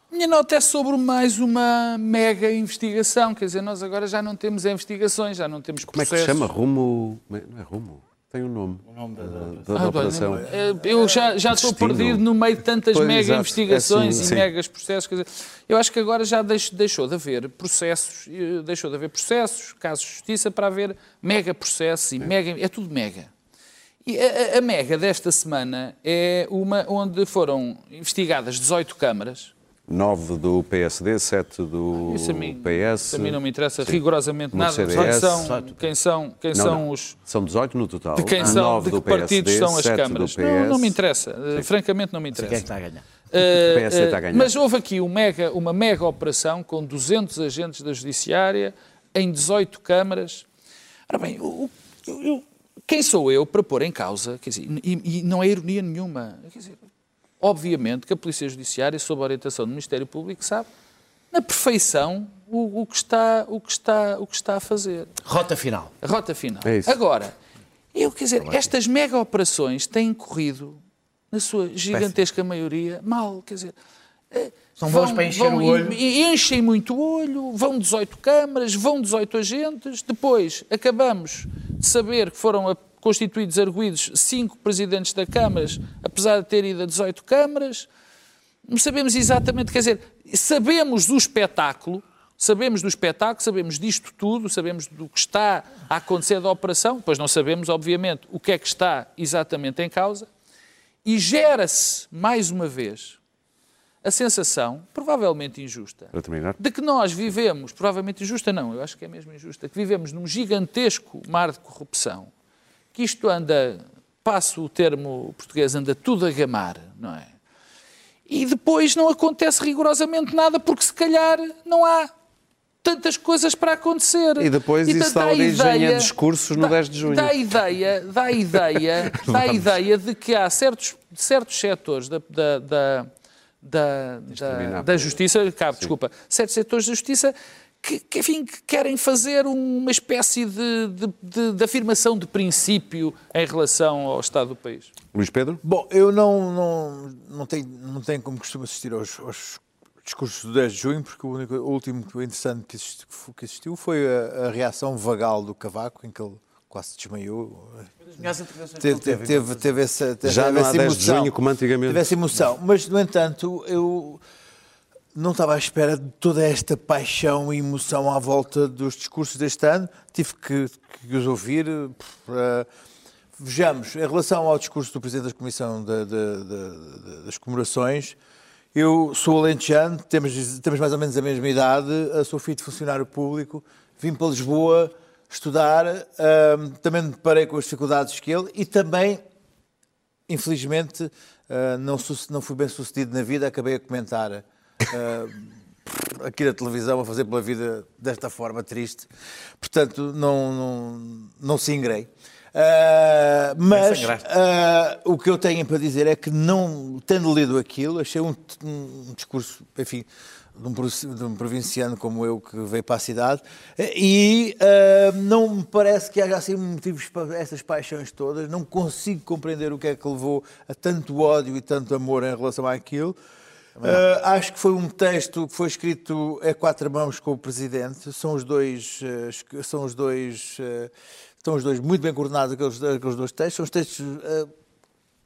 Minha nota é sobre mais uma mega investigação. Quer dizer, nós agora já não temos investigações, já não temos Como é que se processos. chama? Rumo. Não é Rumo? Tem um nome. O nome da, da, Ah, operação. olha, eh, Eu já, já estou perdido no meio de tantas Pois, mega exato. investigações É assim, e sim. megas processos. Quer dizer, eu acho que agora já deix- deixou de haver processos, eh, deixou de haver processos, casos de justiça, para haver mega processos e mega. É tudo mega. E a, a- a mega desta semana é uma onde foram investigadas 18 câmaras. 9 do PSD, 7 do Isso a mim, PS. isso a mim não me interessa Sim. rigorosamente No nada. Quem CDS. são, quem são, quem Não, são não. os. São 18 no total. De quem são, 9 de do que partidos PSD, são as 7 câmaras? PS. Não, não me interessa. Eh, Francamente, não me Quem é interessa. que está a ganhar? Uh, PSD está a uh, ganhar. Mas houve aqui um mega- uma mega operação com 200 agentes da Judiciária em 18 câmaras. Ora bem, o- o- eu- eu- quem sou eu para pôr em causa, quer dizer, e, e não é ironia nenhuma, quer dizer, obviamente que a Polícia Judiciária, sob a orientação do Ministério Público, sabe na perfeição o, o que está, o, que está, o que está a fazer. Rota final. A rota final. É isso. Agora, eu quer dizer, estas mega operações têm corrido, na sua gigantesca maioria, mal. Quer dizer, eh, São bons para encher o olho. e- Enchem muito o olho, vão 18 câmaras, vão 18 agentes, depois acabamos de saber que foram a- constituídos, arguídos, cinco presidentes da câmaras, apesar de ter ido a 18 câmaras. Não sabemos exatamente, quer dizer, sabemos do espetáculo, sabemos do espetáculo, sabemos disto tudo, sabemos do que está a acontecer da operação, depois não sabemos, obviamente, o que é que está exatamente em causa, e gera-se, mais uma vez, a sensação, provavelmente injusta, de que nós vivemos, provavelmente injusta não, eu acho que é mesmo injusta, que vivemos num gigantesco mar de corrupção, que isto anda, passo o termo português, anda tudo a gamar, não é? E depois não acontece rigorosamente nada, porque se calhar não há tantas coisas para acontecer. E depois isso dá origem a discursos no dá- 10 de junho. Dá a ideia, dá a ideia, dá a ideia de que há certos, certos setores da, da, da, da, da, terminar, da justiça, cabo, desculpa, certos setores da justiça que, que, enfim, que querem fazer uma espécie de, de, de- de afirmação de princípio em relação ao Estado do país. Luís Pedro? Bom, eu não, não, não, tenho, não tenho como costumo assistir aos, aos discursos do 10 de junho, porque o, único, o último interessante que existiu, que existiu foi a, a reação vagal do Cavaco, em que ele quase se desmaiou. Teve, teve, teve, teve essa, teve Já não há essa 10 de junho como antigamente. Teve essa emoção. Mas, no entanto, eu não estava à espera de toda esta paixão e emoção à volta dos discursos deste ano. Tive que, que os ouvir. eh, Vejamos, em relação ao discurso do Presidente da Comissão da- da- da- das Comemorações, eu sou alentejano, temos, temos mais ou menos a mesma idade, eh, sou filho de funcionário público, vim para Lisboa estudar, ahm, também me deparei com as dificuldades que ele e também infelizmente, ah, não, não fui bem sucedido na vida, acabei a comentar ah, aqui na televisão, a fazer pela vida desta forma triste. Portanto, não, não, não se ingrei. Ah, mas ah, o que eu tenho para dizer é que, não tendo lido aquilo, achei um, um discurso, enfim, de um, de um provinciano como eu que veio para a cidade e ah, não me parece que haja assim motivos para essas paixões todas. Não consigo compreender o que é que levou a tanto ódio e tanto amor em relação àquilo. Ah, acho que foi um texto que foi escrito a quatro mãos com o presidente. São os dois, esque- são os dois, ah, estão os dois muito bem coordenados aqueles, aqueles dois textos. São os textos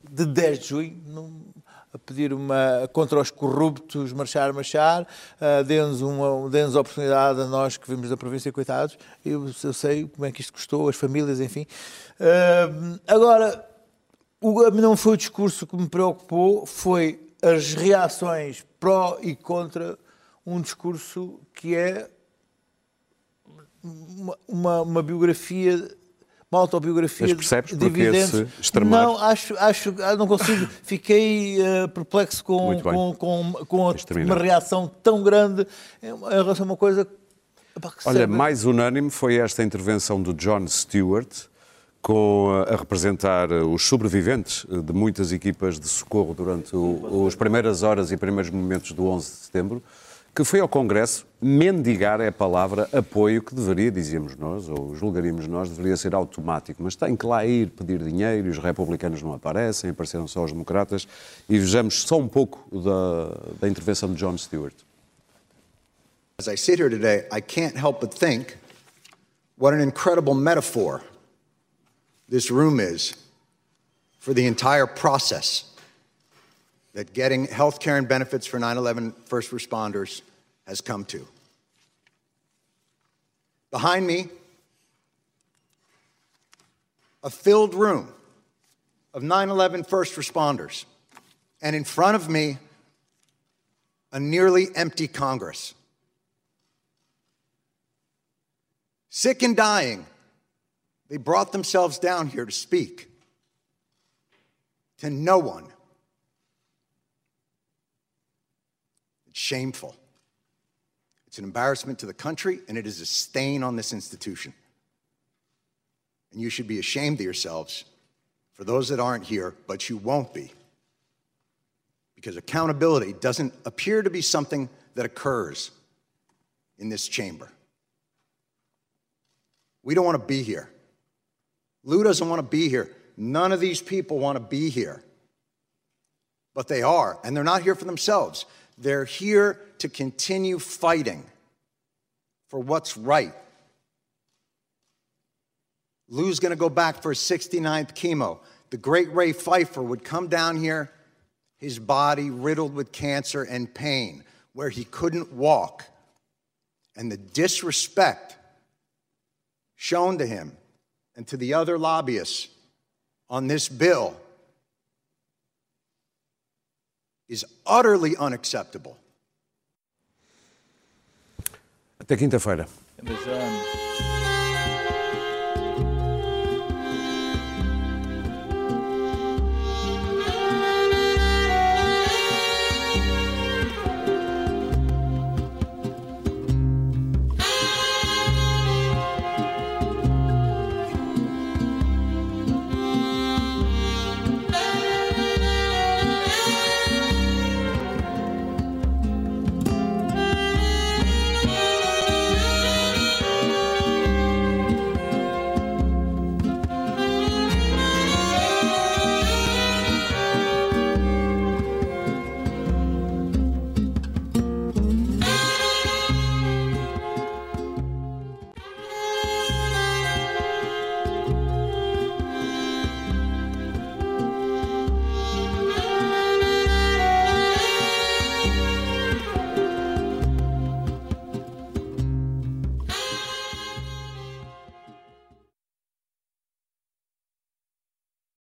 de 10 de junho, a pedir uma contra os corruptos, marchar, marchar, uh, dê-nos dê-nos a oportunidade a nós que vimos da província, coitados. Eu, eu sei como é que isto custou, as famílias, enfim. Uh, agora, o, não foi o discurso que me preocupou, foi as reações pró e contra um discurso que é uma, uma, uma biografia, uma autobiografia Mas percebes de porque esse extremar? Não, acho, acho, ah, não consigo. Fiquei eh, perplexo com, com, com, com uma reação tão grande em em relação a uma coisa. Olha, serve- mais unânime foi esta intervenção do John Stewart, com a representar os sobreviventes de muitas equipas de socorro durante as primeiras horas e primeiros momentos do 11 de setembro, que foi ao Congresso mendigar é a palavra apoio que deveria, dizíamos nós, ou julgaríamos nós, deveria ser automático, mas tem que lá ir pedir dinheiro e os republicanos não aparecem, apareceram só os democratas, e vejamos só um pouco da, da intervenção de John Stewart. As I sit here today, I can't help but think what an incredible metaphor this room is for the entire process that getting health care and benefits for 9 11 first responders has come to. Behind me, a filled room of 9 11 first responders, and in front of me, a nearly empty Congress. sick and dying, they brought themselves down here to speak to no one. It's shameful. It's an embarrassment to the country, and it is a stain on this institution. And you should be ashamed of yourselves for those that aren't here, but you won't be. Because accountability doesn't appear to be something that occurs in this chamber. We don't want to be here. Lou doesn't want to be here. None of these people want to be here. But they are, and they're not here for themselves. They're here to continue fighting for what's right. Lou's going to go back for his 69th chemo. The great Ray Pfeiffer would come down here, his body riddled with cancer and pain, where he couldn't walk. And the disrespect shown to him and to the other lobbyists on this bill is utterly unacceptable. Até quinta-feira. Mas,